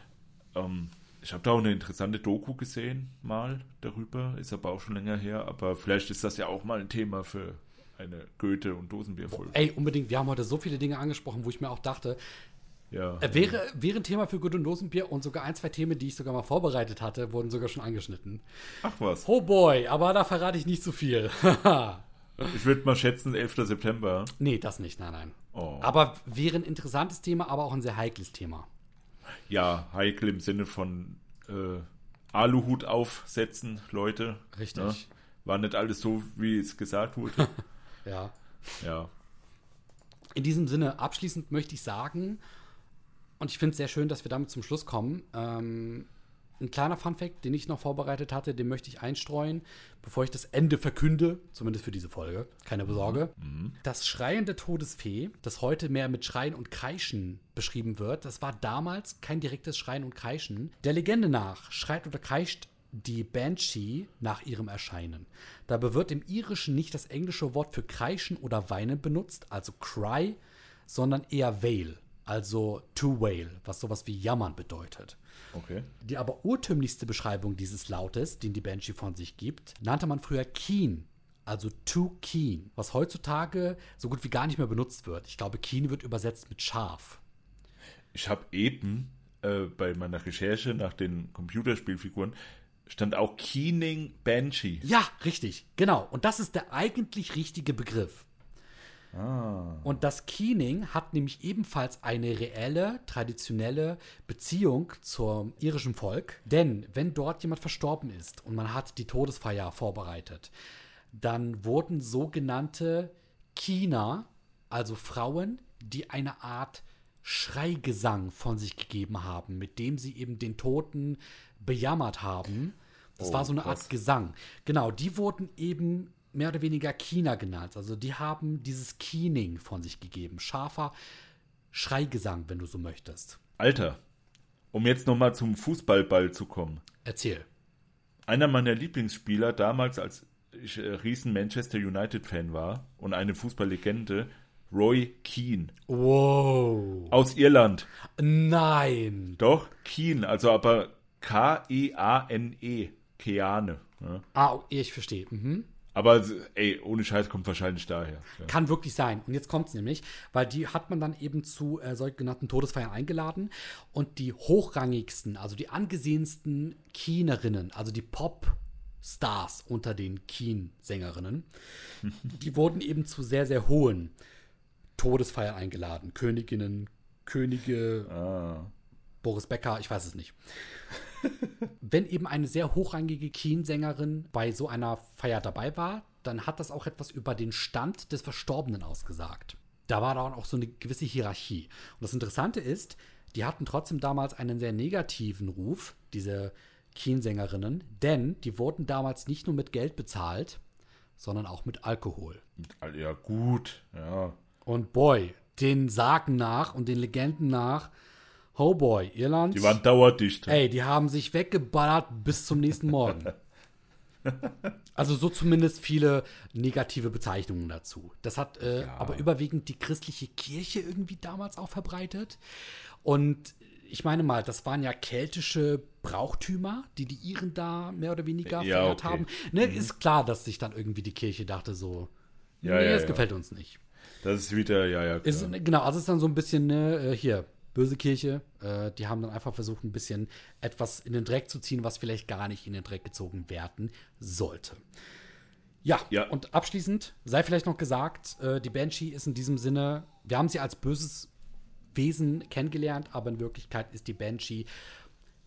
Ähm, ich habe da auch eine interessante Doku gesehen, mal darüber, ist aber auch schon länger her, aber vielleicht ist das ja auch mal ein Thema für eine Goethe- und Dosenbierfolge. Ey, unbedingt. Wir haben heute so viele Dinge angesprochen, wo ich mir auch dachte, Ja. äh, wäre, wäre ein Thema für Gut und Dosenbier und sogar ein, zwei Themen, die ich sogar mal vorbereitet hatte, wurden sogar schon angeschnitten. Ach was. Oh boy, aber da verrate ich nicht zu viel. Ich würde mal schätzen, 11. September. nee, das nicht, nein, nein. Oh. Aber wäre ein interessantes Thema, aber auch ein sehr heikles Thema. Ja, heikel im Sinne von äh, Aluhut aufsetzen, Leute. Richtig. Ne? War nicht alles so, wie es gesagt wurde. Ja. ja. In diesem Sinne, abschließend möchte ich sagen, und ich finde es sehr schön, dass wir damit zum Schluss kommen. Ähm, ein kleiner Funfact, den ich noch vorbereitet hatte, den möchte ich einstreuen, bevor ich das Ende verkünde, zumindest für diese Folge. Keine Besorge. Das Schreien der Todesfee, das heute mehr mit Schreien und Kreischen beschrieben wird, das war damals kein direktes Schreien und Kreischen. Der Legende nach schreit oder kreischt die Banshee nach ihrem Erscheinen. Dabei wird im Irischen nicht das englische Wort für kreischen oder weinen benutzt, also cry, sondern eher wail, also to wail, was sowas wie jammern bedeutet. Okay. Die aber urtümlichste Beschreibung dieses Lautes, den die Banshee von sich gibt, nannte man früher keen, also to keen, was heutzutage so gut wie gar nicht mehr benutzt wird. Ich glaube, keen wird übersetzt mit scharf. Ich habe eben äh, bei meiner Recherche nach den Computerspielfiguren stand auch Keening Banshee. Ja, richtig, genau. Und das ist der eigentlich richtige Begriff. Und das Keening hat nämlich ebenfalls eine reelle, traditionelle Beziehung zum irischen Volk. Denn wenn dort jemand verstorben ist und man hat die Todesfeier vorbereitet, dann wurden sogenannte Kina, also Frauen, die eine Art Schreigesang von sich gegeben haben, mit dem sie eben den Toten bejammert haben. Das Oh, war so eine krass. Art Gesang. Genau, die wurden eben mehr oder weniger Kina genannt. Also die haben dieses Keening von sich gegeben. Scharfer Schreigesang, wenn du so möchtest. Alter, um jetzt nochmal zum Fußballball zu kommen. Erzähl. Einer meiner Lieblingsspieler damals, als ich äh, riesen Manchester United-Fan war und eine Fußballlegende, Roy Keane. Wow. Aus Irland. Nein. Doch, Keane, also aber K-E-A-N-E. Keane. Ja. Ah, ich verstehe. Mhm. Aber ey, ohne Scheiß kommt wahrscheinlich daher. Ja. Kann wirklich sein. Und jetzt kommt es nämlich, weil die hat man dann eben zu äh, sogenannten Todesfeiern eingeladen und die hochrangigsten, also die angesehensten Kienerinnen, also die Pop-Stars unter den Keen-Sängerinnen, die wurden eben zu sehr, sehr hohen Todesfeiern eingeladen. Königinnen, Könige, Ah. Boris Becker, ich weiß es nicht. Wenn eben eine sehr hochrangige Keen-Sängerin bei so einer Feier dabei war, dann hat das auch etwas über den Stand des Verstorbenen ausgesagt. Da war dann auch so eine gewisse Hierarchie. Und das Interessante ist, die hatten trotzdem damals einen sehr negativen Ruf, diese Keen-Sängerinnen, denn die wurden damals nicht nur mit Geld bezahlt, sondern auch mit Alkohol. Ja, gut. Ja. Und boy, den Sagen nach und den Legenden nach, oh boy, Irland. Die waren dauerdicht. Ey, die haben sich weggeballert bis zum nächsten Morgen. Also so zumindest viele negative Bezeichnungen dazu. Das hat äh, aber überwiegend die christliche Kirche irgendwie damals auch verbreitet. Und ich meine mal, das waren ja keltische Brauchtümer, die die Iren da mehr oder weniger Ja, verehrt okay. haben. Ne, Ist klar, dass sich dann irgendwie die Kirche dachte so, Ja, nee, ja, das ja. gefällt uns nicht. Das ist wieder, ja, ja. Klar. Ist, genau, also es ist dann so ein bisschen, ne, äh, hier, böse Kirche. Äh, die haben dann einfach versucht, ein bisschen etwas in den Dreck zu ziehen, was vielleicht gar nicht in den Dreck gezogen werden sollte. Ja, Ja. und abschließend sei vielleicht noch gesagt, äh, die Banshee ist in diesem Sinne, wir haben sie als böses Wesen kennengelernt, aber in Wirklichkeit ist die Banshee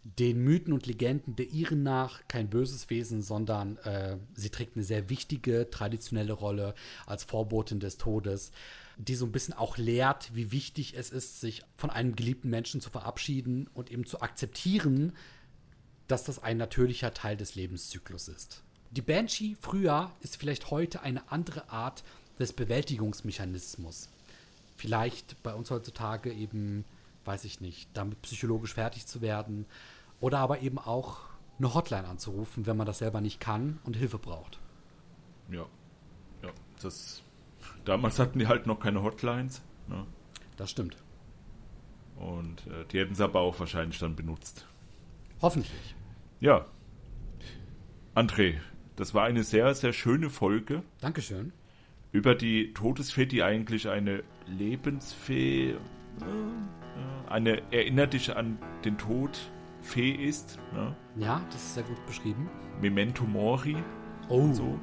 den Mythen und Legenden der Iren nach kein böses Wesen, sondern äh, sie trägt eine sehr wichtige traditionelle Rolle als Vorbotin des Todes, die so ein bisschen auch lehrt, wie wichtig es ist, sich von einem geliebten Menschen zu verabschieden und eben zu akzeptieren, dass das ein natürlicher Teil des Lebenszyklus ist. Die Banshee früher ist vielleicht heute eine andere Art des Bewältigungsmechanismus. Vielleicht bei uns heutzutage eben, weiß ich nicht, damit psychologisch fertig zu werden oder aber eben auch eine Hotline anzurufen, wenn man das selber nicht kann und Hilfe braucht. Ja. Ja, das. Damals hatten die halt noch keine Hotlines. Ne? Das stimmt. Und äh, die hätten sie aber auch wahrscheinlich dann benutzt. Hoffentlich. Ja. André, das war eine sehr, sehr schöne Folge. Dankeschön. Über die Todesfee, die eigentlich eine Lebensfee, äh, eine erinnert dich an den Tod Fee ist. Ne? Ja, das ist sehr gut beschrieben. Memento Mori. Oh. So.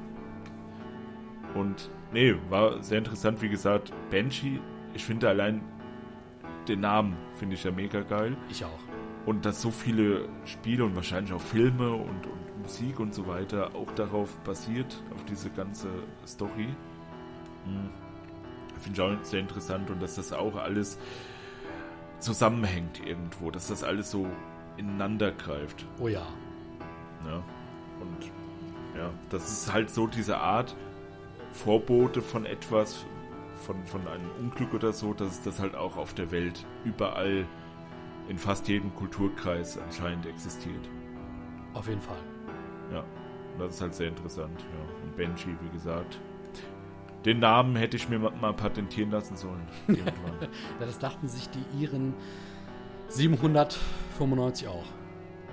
Und nee, war sehr interessant, wie gesagt, Banshee, ich finde allein den Namen finde ich ja mega geil. Ich auch. Und dass so viele Spiele und wahrscheinlich auch Filme und, und Musik und so weiter auch darauf basiert, auf diese ganze Story. Hm. Finde ich auch sehr interessant und dass das auch alles zusammenhängt irgendwo, dass das alles so ineinander greift. Oh ja. Ja. Und ja, das ist halt so diese Art Vorbote von etwas, von, von einem Unglück oder so, dass das halt auch auf der Welt überall in fast jedem Kulturkreis anscheinend existiert. Auf jeden Fall. Ja, das ist halt sehr interessant. Ja. Und Benji, wie gesagt. Den Namen hätte ich mir mal patentieren lassen sollen. ja, das dachten sich die Iren 795 auch.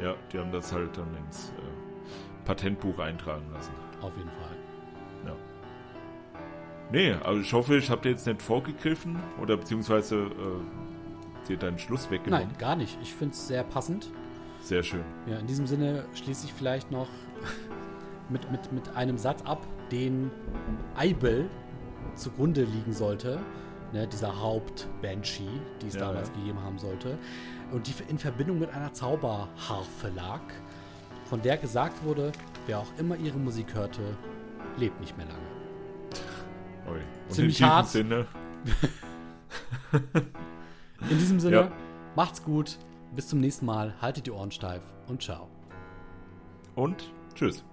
Ja, die haben das halt dann ins äh, Patentbuch eintragen lassen. Auf jeden Fall. Ja. Nee, also ich hoffe, ich habe dir jetzt nicht vorgegriffen oder beziehungsweise äh, dir deinen Schluss weggenommen. Nein, gar nicht. Ich finde es sehr passend. Sehr schön. Ja, in diesem Sinne schließe ich vielleicht noch mit, mit, mit einem Satz ab, den Eibel zugrunde liegen sollte ne, dieser Haupt-Banshee, die es ja, damals ja. gegeben haben sollte, und die in Verbindung mit einer Zauberharfe lag, von der gesagt wurde, wer auch immer ihre Musik hörte, lebt nicht mehr lange. Ui. Und Ziemlich in hart. Sinne. in diesem Sinne, ja. macht's gut, bis zum nächsten Mal, haltet die Ohren steif und ciao. Und tschüss.